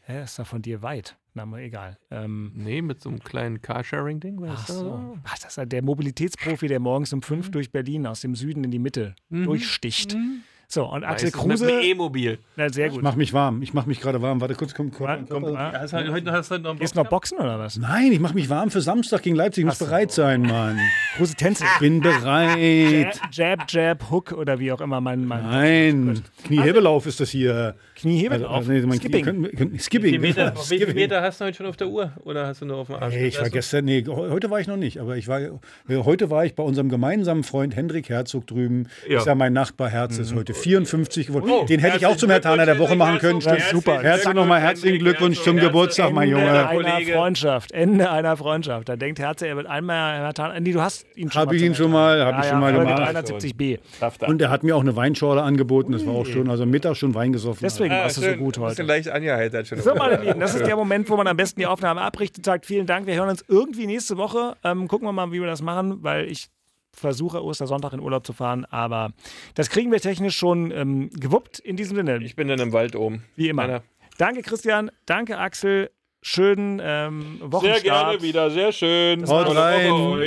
Ja, ist da von dir weit. Na, mal egal. Ähm, nee, mit so einem kleinen Carsharing-Ding. Ach so. Ach, das ist der Mobilitätsprofi, der morgens um fünf mhm. durch Berlin aus dem Süden in die Mitte mhm. durchsticht. Mhm. So, und Axel Kruse. Mit E-Mobil. Ja, sehr gut. Ich mach mich warm. Ich mach mich gerade warm. Warte kurz, komm, komm. komm, komm. Ja, hast halt, heute, hast halt noch Gehst noch Boxen oder was? Nein, ich mach mich warm für Samstag gegen Leipzig. Ich muss bereit sein, Mann. Kruse Tänze. Ich bin bereit. Jab, Jab, Hook oder wie auch immer mein. mein Nein, Kniehebelauf ist das hier. Kniehebelauf? Also, also, nee, Skipping. Knie, können, Skipping. Wie viele, Meter, wie viele Meter hast du heute schon auf der Uhr? Oder hast du nur auf dem Arsch? Nee, ich war gestern, nee, heute war ich noch nicht. Aber ich war, heute war ich bei unserem gemeinsamen Freund Hendrik Herzog drüben. Ja. Ist ja mein Nachbar Herz, ist mhm. heute 54 geworden. Oh, Den hätte ich auch zum Herr Taner der Woche machen können. Stimmt, super. Herzlich nochmal herzlichen Glückwunsch zum Geburtstag, mein Junge. Ende einer Freundschaft. Ende einer Freundschaft. Da denkt Herze, er wird einmal Herr Taner. Nee, du hast ihn schon hab mal. Habe ich ihn schon mal, habe ich schon mal gemacht. 370b. Und er hat mir auch eine Weinschorle angeboten. Das war auch schon, also Mittag schon Wein gesoffen. Deswegen ah, warst du so gut heute. leicht angeheitert schon. So, meine Lieben, das ist der Moment, wo man am besten die Aufnahme abbricht und sagt, vielen Dank. Wir hören uns irgendwie nächste Woche. Ähm, gucken wir mal, wie wir das machen, weil ich versuche, Ostersonntag in Urlaub zu fahren, aber das kriegen wir technisch schon ähm, gewuppt. In diesem Sinne. Ich bin dann im Wald oben. Wie immer. Meiner. Danke, Christian. Danke, Axel. Schönen ähm, Wochenstart. Sehr gerne wieder, sehr schön. Haut rein. Und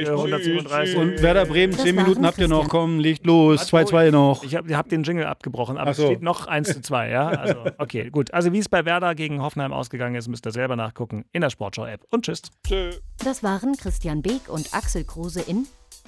Werder Bremen, 10 Minuten habt ihr noch. Komm, legt los. 2-2 noch. Ich habe hab den Jingle abgebrochen, aber so. es steht noch 1 zu 2. Ja? Also, okay, gut. Also, wie es bei Werder gegen Hoffenheim ausgegangen ist, müsst ihr selber nachgucken in der Sportschau-App. Und tschüss. Tschö. Das waren Christian Beek und Axel Kruse in